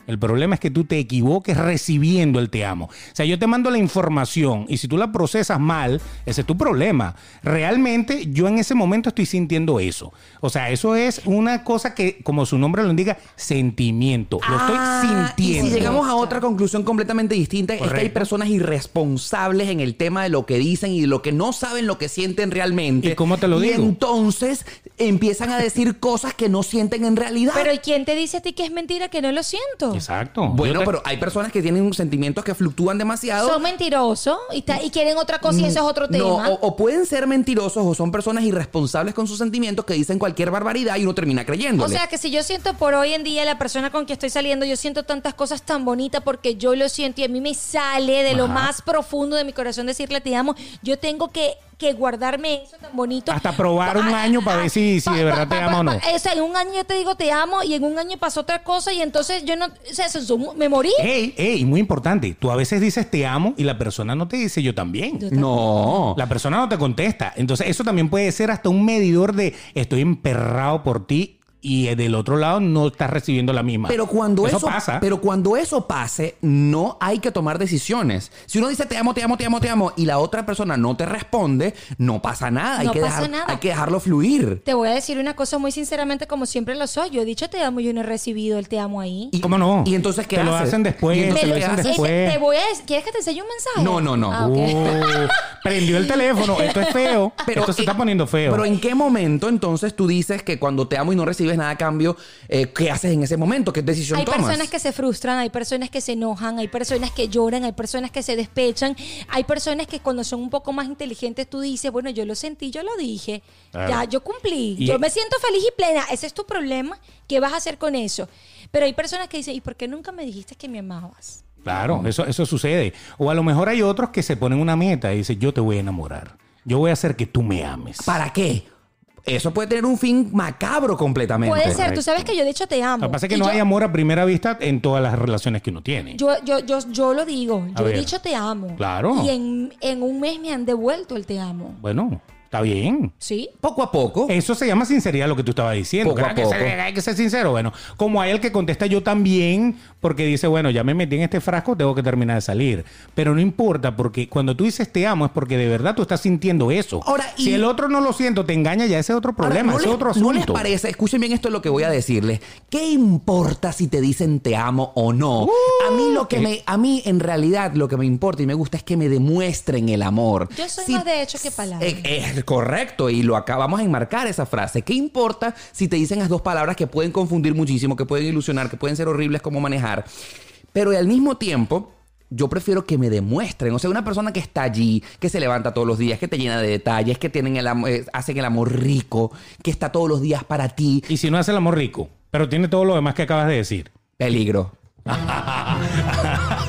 El problema es que tú te equivoques recibiendo el te amo. O sea, yo te mando la información y si tú la procesas mal, ese es tu problema. Realmente yo en ese momento estoy sintiendo eso. O sea, eso es una cosa que, como su nombre lo indica, sentimiento. Lo Ah, estoy Y sintiendo. si llegamos a otra conclusión completamente distinta, es que hay personas irresponsables en el tema de lo que dicen y de lo que no saben lo que sienten realmente. ¿Y cómo te lo Y digo? entonces empiezan a decir cosas que no sienten en realidad. Pero ¿y quién te dice a ti que es mentira que no lo siento? Exacto. bueno, te- pero hay personas que tienen sentimientos que fluctúan demasiado. Son mentirosos y, quieren otra cosa y eso es otro tema. No, o, o pueden ser mentirosos o son personas irresponsables con sus sentimientos que dicen cualquier barbaridad y uno termina O creyéndole. sea que si yo siento por hoy en día la persona con quien estoy saliendo, yo siento tantas cosas tan bonitas porque yo lo siento y a mí me sale de lo más profundo de mi corazón decirle te amo, yo tengo que, que guardarme eso tan bonito. Hasta probar un Ah, año para ah, ver si- si de verdad te ama o no. O sea, en un año yo te digo te amo y en un año pasó otra cosa y entonces yo no, o sea, me morí. Ey, ey, muy importante. Tú a veces dices te amo y la persona no te dice yo también. Yo no. La persona no te contesta. Entonces, eso también puede ser hasta un medidor de estoy emperrado por ti y del otro lado no estás recibiendo la misma. Pero cuando eso, pasa. pero cuando eso pase, no hay que tomar decisiones. Si uno dice te amo, te amo, te amo, te amo y la otra persona no te responde, no pasa nada. Hay No que pasa dejar, nada. hay que dejarlo fluir. Te voy a decir una cosa muy sinceramente como siempre lo soy. Yo he dicho te amo y yo no he recibido el te amo ahí. Y- ¿Cómo no? Y entonces qué Te lo haces? hacen después, ¿Y te entonces lo hacen después. Ese- te voy a ¿Quieres que te enseñe un mensaje? No, no, no. Ah. Uh, prendió el teléfono. Esto es feo. Esto se eh, está poniendo feo. Pero ¿en qué momento entonces tú dices que cuando te amo y no recibes nada a cambio, eh, qué haces en ese momento? ¿Qué decisión Hay tomas? personas que se frustran, hay personas que se enojan, hay personas que lloran, hay personas que se despechan, hay personas que cuando son un poco más inteligentes tú dices, bueno, yo lo sentí, yo lo dije, Claro. ya, yo cumplí, Y- yo me siento feliz y plena, ese es tu problema, ¿qué vas a hacer con eso? Pero hay personas que dicen, ¿y por qué nunca me dijiste que me amabas? Claro, eso, eso sucede. O a lo mejor hay otros que se ponen una meta y dicen, yo te voy a enamorar. Yo voy a hacer que tú me ames. ¿Para qué? Eso puede tener un fin macabro completamente. Puede ser, tú sabes que yo de hecho te amo. Lo que pasa es que Y no yo- hay amor a primera vista en todas las relaciones que uno tiene. Yo, yo, yo, yo lo digo, A yo he dicho te amo. Claro. Y en, en un mes me han devuelto el te amo. Bueno, está bien. ¿Sí? Poco a poco. Eso se llama sinceridad, lo que tú estabas diciendo. Poco a que poco. se- hay que ser sincero. Bueno, como hay el que contesta yo también, porque dice, bueno, ya me metí en este frasco, tengo que terminar de salir. Pero no importa, porque cuando tú dices te amo es porque de verdad tú estás sintiendo eso. Ahora, y- si el otro no lo siento, te engaña, ya ese es otro Ahora, problema, ¿no ese es otro ¿No les asunto. parece? Escuchen bien esto es lo que voy a decirles. ¿Qué importa si te dicen te amo o no? a mí lo que me, a mí en realidad lo que me importa y me gusta es que me demuestren el amor. Yo soy Si- más de hecho que palabras. Eh, Es correcto y lo acabamos de enmarcar esa frase. ¿Qué importa si te dicen las dos palabras que pueden confundir muchísimo, que pueden ilusionar, que pueden ser horribles como manejar? Pero al mismo tiempo, yo prefiero que me demuestren. O sea, una persona que está allí, que se levanta todos los días, que te llena de detalles, que tienen el eh, hacen el amor rico, que está todos los días para ti. Y si no hace el amor rico, pero tiene todo lo demás que acabas de decir. Peligro.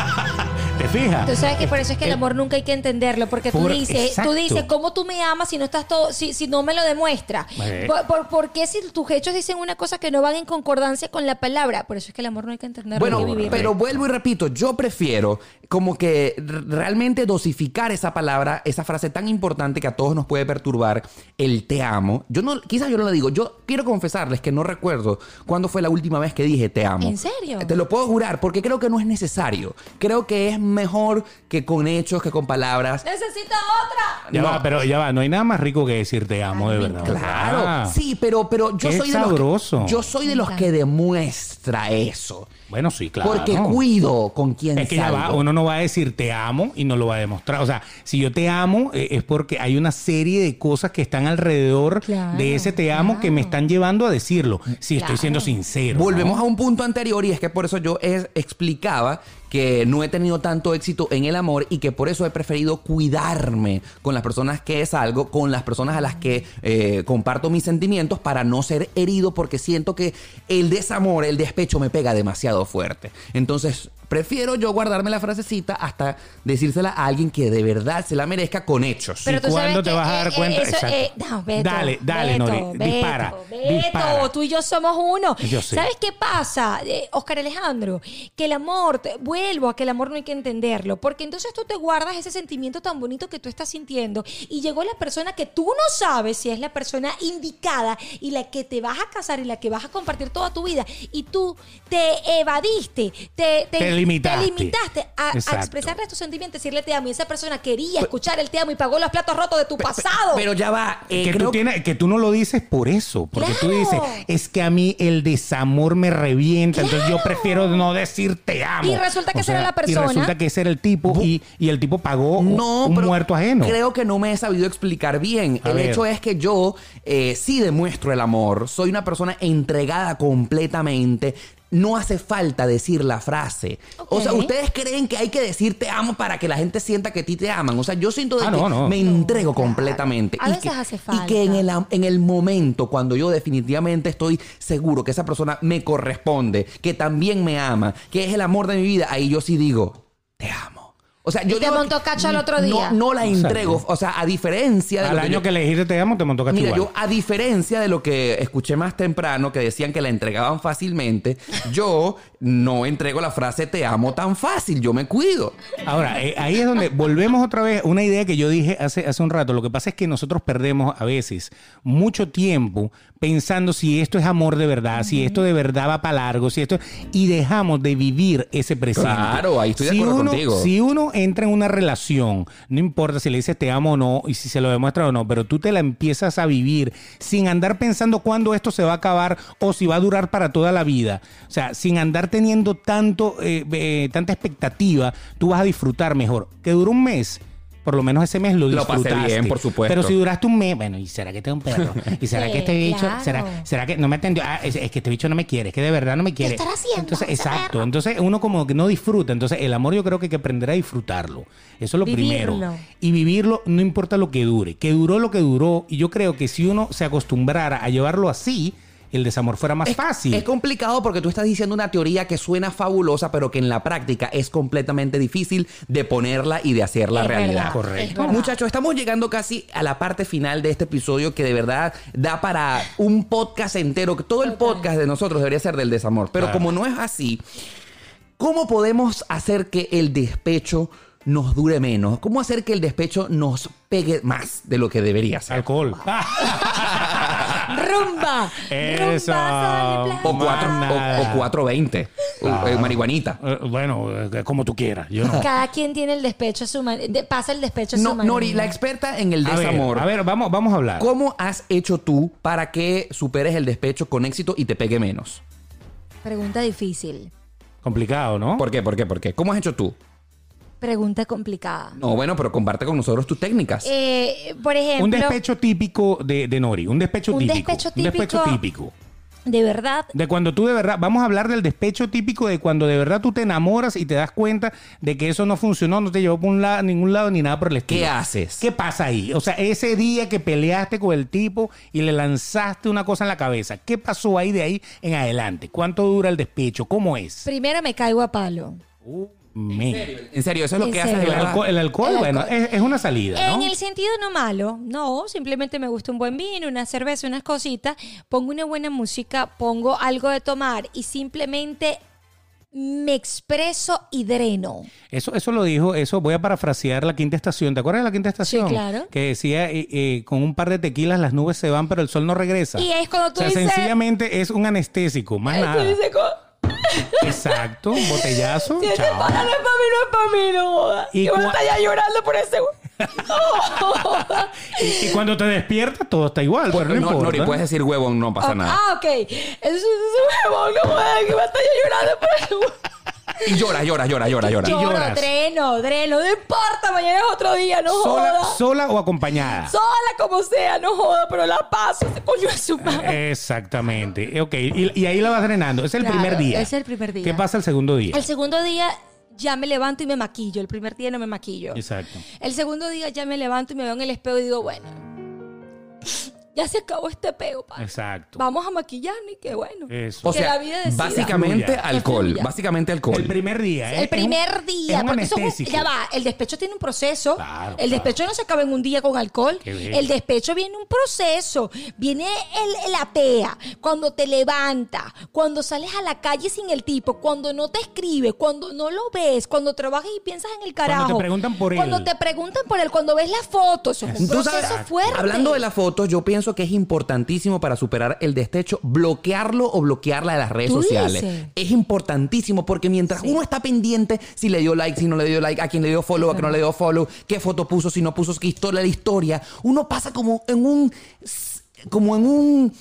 ¿Te fijas? Tú sabes que por eso es que el amor nunca hay que entenderlo, porque tú dices, exacto. tú dices, ¿cómo tú me amas si no estás todo, si, si no me lo demuestras? Eh. ¿Por, por, por qué si tus hechos dicen una cosa que no van en concordancia con la palabra? Por eso es que el amor no hay que entenderlo, Bueno, que pero vuelvo y repito, yo prefiero como que realmente dosificar esa palabra, esa frase tan importante que a todos nos puede perturbar, el te amo. Yo no, quizás yo no la digo. Yo quiero confesarles que no recuerdo cuándo fue la última vez que dije te amo. ¿En serio? Te lo puedo jurar porque creo que no es necesario. Creo que es mejor que con hechos, que con palabras. Necesito otra. Ya No. va, pero ya va, no hay nada más rico que decir te amo, de verdad. Claro, Ah. sí, pero, pero yo soy de los que, yo soy de los que demuestra eso. Bueno, sí, claro. Porque cuido con quien Es que ya va, salgo. uno no va a decir te amo y no lo va a demostrar. O sea, si yo te amo eh, es porque hay una serie de cosas que están alrededor Claro, de ese te amo que me están llevando a decirlo. Si estoy siendo sincero. Volvemos ¿no? a un punto anterior y es que por eso yo es- explicaba que no he tenido tanto éxito en el amor y que por eso he preferido cuidarme con las personas que salgo, con las personas a las que eh, comparto mis sentimientos para no ser herido porque siento que el desamor, el despecho me pega demasiado fuerte. Entonces prefiero yo guardarme la frasecita hasta decírsela a alguien que de verdad se la merezca con hechos. ¿Y tú cuándo sabes te que, vas a dar cuenta? eso, Exacto. eh, no, Beto, Dale, dale, Beto, Nori, Beto, dispara, Beto, dispara. tú y yo somos uno. Yo sé. ¿Sabes qué pasa, eh, Oscar Alejandro? Que el amor, te- vuelvo a que el amor no hay que entenderlo, porque entonces tú te guardas ese sentimiento tan bonito que tú estás sintiendo y llegó la persona que tú no sabes si es la persona indicada y la que te vas a casar y la que vas a compartir toda tu vida y tú te evadiste, te, Te limitaste. te limitaste a, a expresarle tus sentimientos, decirle te amo y esa persona quería escuchar el te amo y pagó los platos rotos de tu pasado. Pero ya va, eh, que, creo tú tienes, que tú no lo dices por eso, porque tú dices, es que a mí el desamor me revienta, entonces yo prefiero no decir te amo. Y resulta que O esa era la Y persona. resulta que ese era el tipo y, y el tipo pagó un- No, un pero muerto ajeno. Creo que no me he sabido explicar bien. A el ver. hecho es que yo eh, sí demuestro el amor. Soy una persona entregada completamente. No hace falta decir la frase. O sea, ustedes creen que hay que decir te amo para que la gente sienta que a ti te aman. O sea, yo siento de Ah, que no, no. me entrego completamente. A y veces que, hace Y que en falta. el, en el momento cuando yo definitivamente estoy seguro que esa persona me corresponde, que también me ama, que es el amor de mi vida, ahí yo sí digo, te amo. O sea, yo Y te digo montó cacho al otro no- día. No, la Exacto. entrego. O sea, a diferencia de Al lo que año yo- que le dijiste te amo, te montó cacho Mira, igual. yo, a diferencia de lo que escuché más temprano, que decían que la entregaban fácilmente, yo no entrego la frase te amo tan fácil, yo me cuido. Ahora, eh, ahí es donde volvemos otra vez a una idea que yo dije hace, hace un rato. Lo que pasa es que nosotros perdemos a veces mucho tiempo pensando si esto es amor de verdad, si esto de verdad va para largo, si esto y dejamos de vivir ese presente. Claro, ahí estoy de Si acuerdo uno- contigo. Si uno entra en una relación, no importa si le dices te amo o no y si se lo demuestra o no, pero tú te la empiezas a vivir sin andar pensando cuándo esto se va a acabar o si va a durar para toda la vida. O sea, sin andar teniendo tanto, eh, eh, tanta expectativa, tú vas a disfrutar mejor. Que dura un mes. Por lo menos ese mes lo Lo pasé disfrutaste. bien, por supuesto. Pero si duraste un mes, bueno, ¿y será que tengo un perro? ¿Y será Sí, que este bicho, claro. será, será que no me atendió? Ah, es, es que este bicho no me quiere, es que de verdad no me quiere. estará haciendo Entonces, ese exacto. perro? Entonces uno como que no disfruta. Entonces el amor yo creo que hay que aprender a disfrutarlo. Eso es lo Vivirlo. primero. Y vivirlo no importa lo que dure. Que duró lo que duró. Y yo creo que si uno se acostumbrara a llevarlo así, el desamor fuera más Es- fácil. Es complicado porque tú estás diciendo una teoría que suena fabulosa, pero que en la práctica es completamente difícil de ponerla y de hacerla Es realidad. verdad, Correcto. es. Muchachos, estamos llegando casi a la parte final de este episodio que de verdad da para un podcast entero. Todo el podcast de nosotros debería ser del desamor. Pero Claro. como no es así, ¿cómo podemos hacer que el despecho nos dure menos? ¿Cómo hacer que el despecho nos pegue más de lo que debería ser? Alcohol. Rumba. Eso. Rumba. O, cuatro, Nada. o, o 420. O, eh, marihuanita. Eh, bueno, eh, como tú quieras. Yo no. Cada quien tiene el despecho a su man- de- pasa el despecho a su manera. Nori, la experta en el A ver, desamor. a ver, vamos, vamos a hablar. ¿Cómo has hecho tú para que superes el despecho con éxito y te pegue menos? Pregunta difícil. Complicado, ¿no? ¿Por qué? ¿Por qué? ¿Por qué? ¿Cómo has hecho tú? Pregunta complicada. No, bueno, pero comparte con nosotros tus técnicas. Eh, por ejemplo, un despecho típico de, de Nori. Un despecho Un típico. despecho Un despecho típico- típico. de verdad, De cuando tú de verdad, vamos a hablar del despecho típico de cuando de verdad tú te enamoras y te das cuenta de que eso no funcionó, no te llevó por un lado, ningún lado ni nada por el estilo. ¿Qué haces? ¿Qué pasa ahí? O sea, ese día que peleaste con el tipo y le lanzaste una cosa en la cabeza, ¿qué pasó ahí de ahí en adelante? ¿Cuánto dura el despecho? ¿Cómo es? primero me caigo a palo. Uh, En serio, eso es lo En que serio. El alcohol, el alcohol, El bueno, alcohol. es, es una salida, En ¿no? el sentido no malo, no, simplemente me gusta un buen vino, una cerveza, unas cositas, pongo una buena música, pongo algo de tomar y simplemente me expreso y dreno. Eso, eso lo dijo, eso voy a parafrasear la quinta estación. ¿Te acuerdas de la quinta estación? claro. Que decía, eh, eh, con un par de tequilas las nubes se van, pero el sol no regresa. Y es cuando tú o sea, dices- sencillamente es un anestésico, más Tú nada. dices, Exacto, un botellazo. si chao. pana no es para mí, no es para mí, no joda. Y Y voy a estar ya llorando por ese... No joda. Y, y cuando te despiertas, todo está igual. Bueno, no, No. Nori, puedes decir huevón, no pasa nada. Ah, ok. Eso es un huevón, no joda, que va a estar ya llorando por ese... Y llora, llora, llora, llora, llora. Lloro, lloras. dreno, dreno, no importa, mañana es otro día, no sola, joda. sola o acompañada. Sola como sea, no joda, pero la paso, ese coño es su madre. Exactamente. Eh, Ok, y, y ahí la vas drenando. Es el Claro, primer día. es el primer día. ¿Qué pasa el segundo día? El segundo día ya me levanto y me maquillo. El primer día no me maquillo. Exacto. El segundo día ya me levanto y me veo en el espejo y digo, bueno, ya se acabó este peo, pa. Exacto. Vamos a maquillarnos y qué bueno. Eso. O que sea, la vida decida. básicamente Fluya. alcohol. Que fluya. Básicamente alcohol. El primer día. ¿eh? El primer Es un- día, es un porque eso es un- anestésico. ya va, el despecho tiene un proceso. Claro, el claro. despecho no se acaba en un día con alcohol. El despecho viene un proceso. Viene el, la pea, cuando te levanta, cuando sales a la calle sin el tipo, cuando no te escribe, cuando no lo ves, cuando trabajas y piensas en el carajo. Cuando te preguntan por él. Cuando te preguntan por él, cuando ves las fotos. Eso es un proceso sabes, fuerte. Hablando de las fotos, yo pienso que es importantísimo para superar el destecho bloquearlo o bloquearla de las redes sociales. dices. Es importantísimo porque mientras uno está pendiente si le dio like, si no le dio like, a quién le dio follow, a quién no le dio follow, qué foto puso, si no puso, qué historia la historia, uno pasa como en un como en un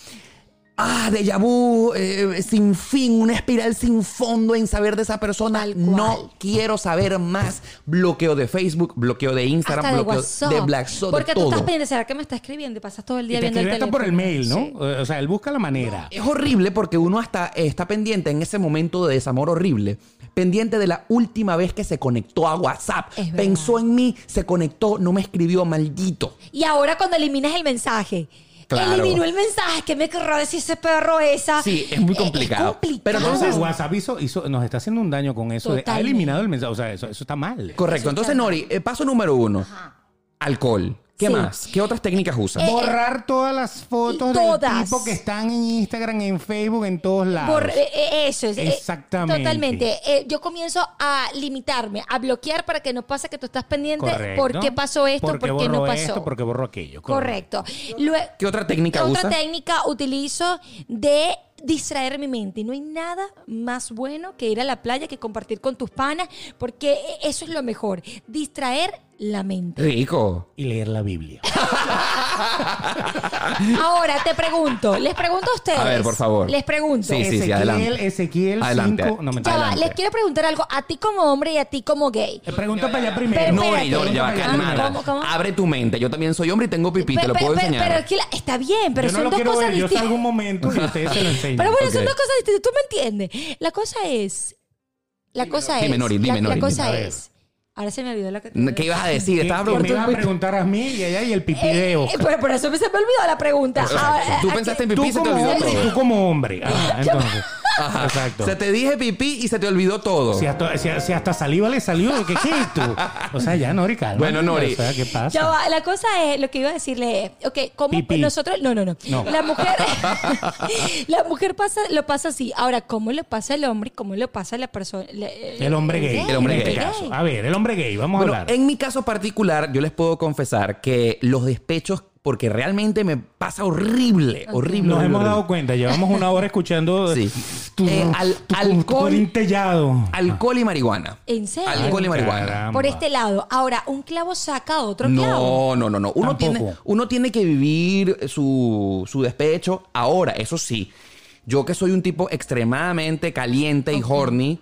Ah, déjà vu, eh, sin fin, una espiral sin fondo en saber de esa persona. No quiero saber más. Bloqueo de Facebook, bloqueo de Instagram, Hasta de bloqueo WhatsApp. de Black de Porque tú todo. estás pendiente, ¿será que me está escribiendo? Y pasas todo el Y día te viendo el hasta teléfono. por el mail, ¿no? Sí. O sea, él busca la manera. Es horrible porque uno hasta está pendiente en ese momento de desamor horrible, pendiente de la última vez que se conectó a WhatsApp. Es verdad. Pensó en mí, se conectó, no me escribió, maldito. Y ahora cuando eliminas el mensaje. Claro. Eliminó el mensaje. ¿Qué me querrá decir ese perro esa? Sí, es muy Eh, complicado. complicado. Pero Entonces, WhatsApp hizo, hizo- nos está haciendo un daño con eso. de- ha eliminado el mensaje. O sea, eso, eso está mal. Correcto. Entonces, Nori, eh, paso número uno. Alcohol. ¿Qué Sí. más? ¿Qué otras técnicas usas? Eh, Borrar todas las fotos todas. del tipo que están en Instagram, en Facebook, en todos lados. Por- eh, eh, eso es. eh, Exactamente. totalmente. Eh, yo comienzo a limitarme, a bloquear para que no pase que tú estás pendiente Correcto. por qué pasó esto, ¿Por por qué no pasó. esto? ¿Por qué borró aquello? Correcto. ¿Qué otra técnica ¿Qué usas? Otra técnica utilizo de distraer mi mente. Y no hay nada más bueno que ir a la playa que compartir con tus panas, porque eso es lo mejor. Distraer la mente. Rico. Y leer la Biblia. Ahora te pregunto, les pregunto a ustedes. A ver, por favor. Les pregunto. Sí, sí, sí, Ezequiel, adelante. Ezequiel Adelante. 5. No, Ya mentira. va, Adelante. les quiero preguntar algo a ti como hombre y a ti como gay. Eh, Pregunta para allá primero. No, espérate. Ya va, calmada. ¿cómo, cómo? Abre tu mente. Yo también soy hombre y tengo pipí, te lo puedo pe- enseñar. Pero es que la- está bien, pero yo no son lo dos quiero cosas ver. Yo distintas. salgo un momento y ustedes se lo enseñan. Pero bueno, son Ok. dos cosas distintas. ¿Tú me entiendes? La cosa es. La cosa Dime, es. Nori, dime, la, Nori, la cosa dime. A ver. es. Ahora se me olvidó la que. ¿Qué ibas a decir? Estabas que me preguntando. iba a preguntar a mí y allá y el pipí de Eh, Oscar. por, por eso se me olvidó la pregunta. Ahora, Tú ¿a pensaste en pipí y se te como olvidó hombre todo. tú como hombre. Ajá, entonces. Ajá. Exacto. Se te dije pipí y se te olvidó todo. Si hasta, si- si hasta saliva le salió, ¿qué qué es tú? O sea, ya, Nori, calma. Bueno, Nori. O sea, ¿qué pasa? Ya va, la cosa es, lo que iba a decirle es, ok, ¿cómo Pipí. nosotros, no, no, no, No. la mujer, la mujer pasa, lo pasa así, ahora, ¿cómo lo pasa el hombre y cómo lo pasa la persona? le- El hombre gay. El hombre en gay. este caso. A ver, el hombre gay, vamos Bueno, a hablar. en mi caso particular, yo les puedo confesar que los despechos, porque realmente me pasa horrible, horrible. Nos horrible, hemos horrible. dado cuenta, llevamos una hora escuchando Sí. tu, Eh, al- tu- tu alcohol- y marihuana. ¿En serio? Alcohol y marihuana. Caramba. Por este lado. Ahora, un clavo saca otro clavo. No, no, no, no. Uno Tampoco. tiene, uno tiene que vivir su, su despecho ahora, eso sí. Yo que soy un tipo extremadamente caliente y horny,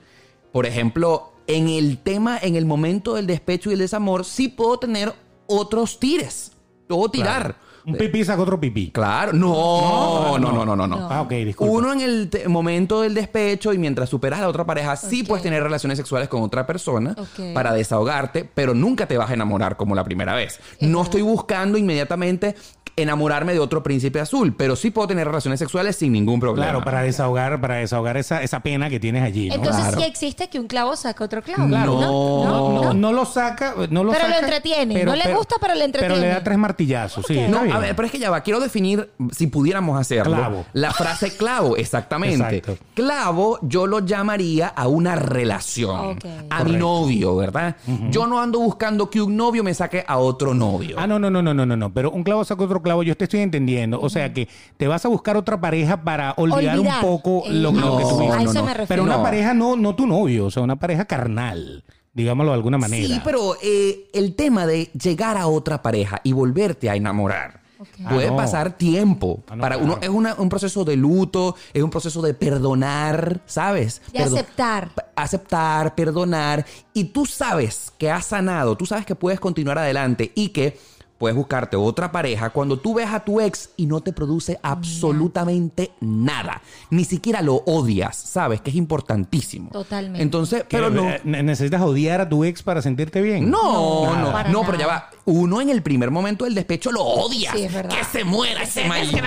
por ejemplo, en el tema, en el momento del despecho y el desamor, sí puedo tener otros tires. Puedo tirar. Un pipí saca otro pipí. Claro. No, no, no, no, no. no. Ah, ok, disculpa. Uno en el momento del despecho y mientras superas a la otra pareja, sí puedes tener relaciones sexuales con otra persona para desahogarte, pero nunca te vas a enamorar como la primera vez. No estoy buscando inmediatamente enamorarme de otro príncipe azul, pero sí puedo tener relaciones sexuales sin ningún problema. Claro, para desahogar, para desahogar esa, esa pena que tienes allí, ¿no? Entonces Claro. sí existe que un clavo saca otro clavo. No, no, no, no lo saca, no lo Pero lo entretiene. No le gusta, pero le Pero le entretiene. da tres martillazos, sí. No, a ver, pero es que ya va. Quiero definir, si pudiéramos hacerlo, Clavo. la frase clavo, exactamente. Exacto. Clavo, yo lo llamaría a una relación, Ok. a mi novio, ¿verdad? Yo no ando buscando que un novio me saque a otro novio. Ah, no, no, no, no, no, no, no. Pero un clavo saca otro clavo, yo te estoy entendiendo. O sea que te vas a buscar otra pareja para olvidar, Olvidar. un poco Eh, lo, lo que no, tuviste. a eso no, me no. refiero. Pero una No. pareja no, no tu novio, o sea, una pareja carnal, digámoslo de alguna manera. Sí, pero eh, el tema de llegar a otra pareja y volverte a enamorar. Puede Ah, no. pasar tiempo. Ah, no, Para claro. uno es una- un proceso de luto, es un proceso de perdonar, ¿sabes? De Perdo- aceptar. p- aceptar, perdonar. Y tú sabes que has sanado, tú sabes que puedes continuar adelante y que puedes buscarte otra pareja cuando tú ves a tu ex y no te produce absolutamente nada. Ni siquiera lo odias, ¿sabes? Que es importantísimo. Totalmente. Entonces, pero no. Eh, ¿Necesitas odiar a tu ex para sentirte bien? No, No, no, pero ya va. Uno en el primer momento del despecho lo odia. Sí, es verdad. Que se muera ese maldito.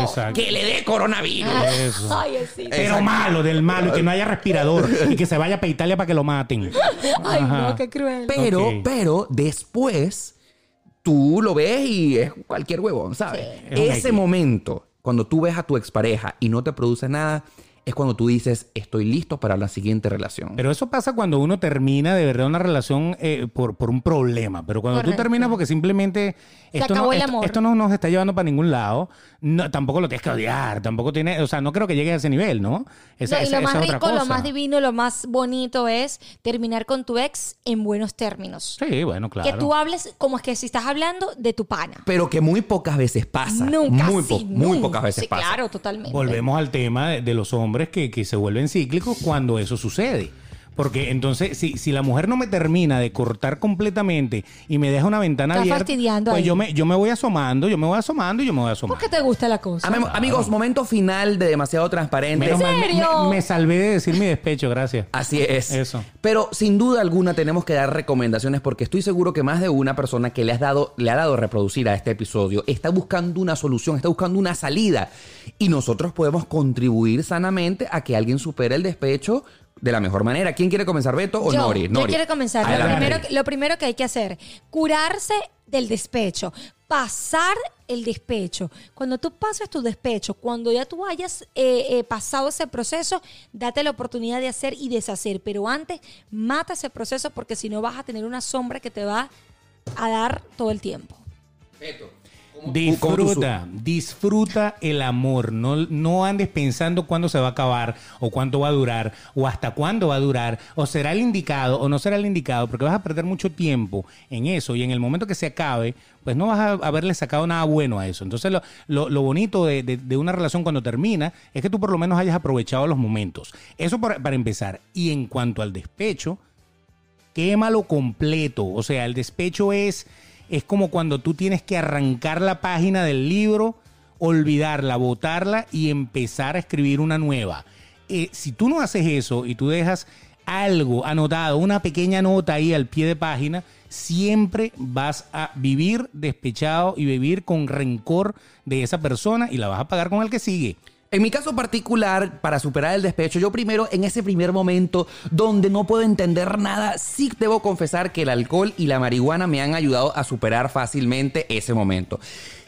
Exacto. Que le dé coronavirus. Eso. Ay, sí. Pero Exacto. malo, del malo, y que no haya respirador, y que se vaya para Italia para que lo maten. Ay, Ajá. no, qué cruel. Pero, pero después tú lo ves y es cualquier huevón, ¿sabes? Ese momento, cuando tú ves a tu expareja y no te produce nada, es cuando tú dices, estoy listo para la siguiente relación. Pero eso pasa cuando uno termina de verdad una relación eh, por, por un problema. Pero cuando tú terminas porque simplemente Se esto, acabó no, el esto, amor. esto no nos está llevando para ningún lado, no, tampoco lo tienes que odiar, tampoco tiene, o sea, no creo que llegue a ese nivel, ¿no? Esa- No, y esa- lo más esa es otra rico, lo más divino, lo más bonito es terminar con tu ex en buenos términos. Sí, bueno, claro. Que tú hables como es que si estás hablando de tu pana. Pero que muy pocas veces pasa. Nunca, Muy, sí, po- muy pocas veces Sí, pasa. Claro, totalmente. Volvemos al tema de, de los hombres que, que se vuelven cíclicos cuando eso sucede. Porque entonces, si, si la mujer no me termina de cortar completamente y me deja una ventana Está abierta, fastidiando pues ahí. yo me, yo me voy asomando, yo me voy asomando y yo me voy asomando. ¿Por qué te gusta la cosa? Am- Amigos, momento final de demasiado transparente. Menos mal, me- serio? Me, me salvé de decir mi despecho, gracias. Así es. Eso. Pero sin duda alguna tenemos que dar recomendaciones porque estoy seguro que más de una persona que le, has dado, le ha dado reproducir a este episodio está buscando una solución, está buscando una salida. Y nosotros podemos contribuir sanamente a que alguien supere el despecho de la mejor manera. ¿Quién quiere comenzar, Beto o yo, Nori? yo Nori. quiero comenzar. Lo primero, lo primero que hay que hacer, curarse del despecho, pasar el despecho. Cuando tú pases tu despecho, cuando ya tú hayas eh, eh, pasado ese proceso, date la oportunidad de hacer y deshacer. Pero antes, mata ese proceso porque si no vas a tener una sombra que te va a dar todo el tiempo. ¿Cómo tú Disfruta, disfruta el amor. No, no andes pensando cuándo se va a acabar, o cuánto va a durar, o hasta cuándo va a durar, o será el indicado, o no será el indicado, porque vas a perder mucho tiempo en eso. Y en el momento que se acabe, pues no vas a haberle sacado nada bueno a eso. Entonces, lo, lo- lo bonito de, de- de una relación cuando termina es que tú por lo menos hayas aprovechado los momentos. Eso para, para empezar. Y en cuanto al despecho, quémalo completo. O sea, el despecho es, es como cuando tú tienes que arrancar la página del libro, olvidarla, botarla y empezar a escribir una nueva. Eh, si tú no haces eso y tú dejas algo anotado, una pequeña nota ahí al pie de página, siempre vas a vivir despechado y vivir con rencor de esa persona y la vas a pagar con el que sigue. En mi caso particular, para superar el despecho, yo primero, en ese primer momento donde no puedo entender nada, sí debo confesar que el alcohol y la marihuana me han ayudado a superar fácilmente ese momento.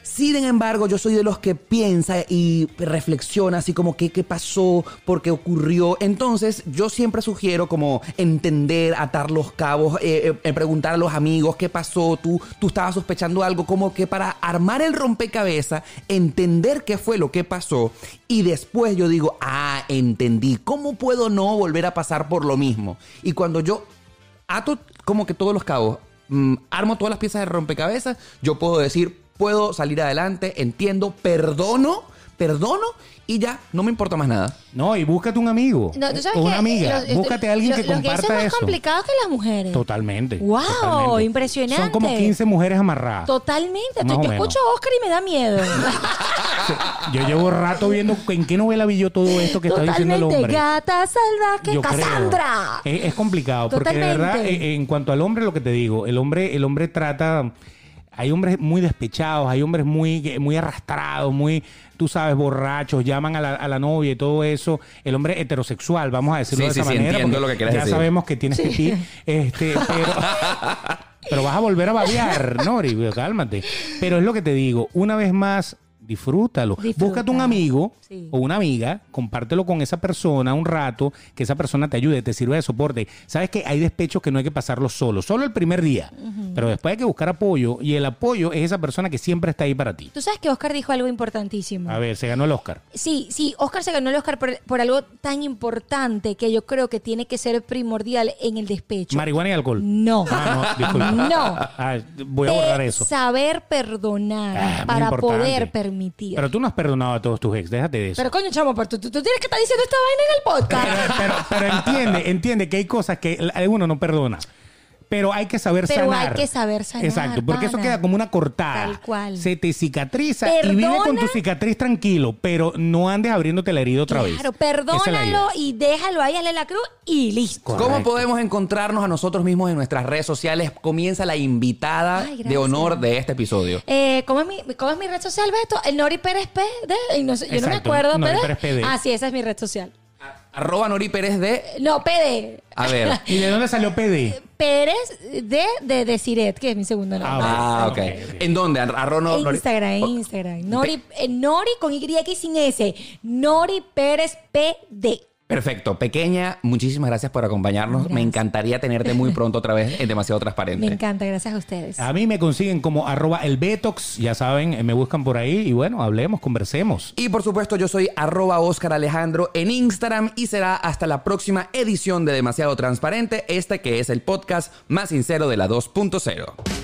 Sin embargo, yo soy de los que piensa y reflexiona así como que qué pasó, por qué ocurrió. Entonces, yo siempre sugiero como entender, atar los cabos, eh, eh, preguntar a los amigos qué pasó, tú, tú estabas sospechando algo, como que para armar el rompecabezas, entender qué fue lo que pasó y después yo digo, ah, entendí, ¿cómo puedo no volver a pasar por lo mismo? Y cuando yo ato como que todos los cabos, mm, armo todas las piezas de rompecabezas, yo puedo decir, puedo salir adelante, entiendo, perdono, perdono y ya, no me importa más nada. No, y búscate un amigo No, ¿tú sabes o una qué? amiga. Los- búscate a alguien los- que los gays comparta son más eso. complicados que las mujeres. Totalmente. ¡Wow! totalmente. Impresionante. Son como 15 mujeres amarradas. Totalmente. Más Yo o menos. escucho a Oscar y me da miedo. Yo llevo rato viendo en qué novela vi yo todo esto que está diciendo el hombre. Gata salvaje, Yo creo. Cassandra. Es, es complicado porque de verdad, eh, en cuanto al hombre, lo que te digo, el hombre, el hombre trata Hay hombres muy despechados, hay hombres muy, muy arrastrados, muy, tú sabes, borrachos, llaman a la, a la novia y todo eso. El hombre heterosexual, vamos a decirlo Sí, de sí, esa sí, manera. entiendo porque lo que quieres ya decir. sabemos que tienes pipí, este, pero, pero vas a volver a babear, Nori, cálmate. Pero es lo que te digo, una vez más, disfrútalo. Disfruta. Búscate un amigo Sí. o una amiga, compártelo con esa persona un rato, que esa persona te ayude, te sirva de soporte. Sabes que hay despechos que no hay que pasarlos solo, solo el primer día, pero después hay que buscar apoyo y el apoyo es esa persona que siempre está ahí para ti. Tú sabes que Oscar dijo algo importantísimo. A ver, se ganó el Oscar. Sí, sí, Oscar se ganó el Oscar por, por algo tan importante que yo creo que tiene que ser primordial en el despecho. Marihuana y alcohol. No. Ah, no, disculpa. No. Ah, voy a borrar Eh, eso. Saber perdonar Ah, para poder permitir. Pero tú no has perdonado a todos tus ex, déjate de eso. Pero coño, chamo, pero tú, tú- tú tienes que estar diciendo esta vaina en el podcast. Pero, pero- pero entiende, entiende que hay cosas que uno no perdona. Pero hay que saber Pero sanar. hay que saber sanar, Exacto, porque eso queda como una cortada. Tal cual. Se te cicatriza y vive con tu cicatriz tranquilo, pero no andes abriéndote la herida otra vez. Claro, es perdónalo y déjalo ahí, hazle la cruz y listo. Correcto. ¿Cómo podemos encontrarnos a nosotros mismos en nuestras redes sociales? Comienza la invitada Ay, de honor de este episodio. Eh, ¿cómo, es mi, ¿Cómo es mi red social, Beto? El Nori Pérez P. de- y no sé, yo no me acuerdo. Nori PD. Pérez PD. Ah, sí, esa es mi red social. Arroba Nori Pérez de... No, PD. A ver. ¿Y de dónde salió PD? Pérez de, de Desiret, que es mi segundo nombre. Ah, ok. ok, ok. ¿En dónde? Arroba no- Nori- Instagram, Instagram. Nori, eh, Nori con Y y sin S. Nori Pérez PD. Perfecto. Pequeña, muchísimas gracias por acompañarnos. Gracias. Me encantaría tenerte muy pronto otra vez en Demasiado Transparente. Me encanta, gracias a ustedes. A mí me consiguen como arroba el Betox, ya saben, eh, me buscan por ahí y bueno, hablemos, conversemos. Y por supuesto, yo soy arroba Oscar Alejandro en Instagram y será hasta la próxima edición de Demasiado Transparente, este que es el podcast más sincero de la 2.0.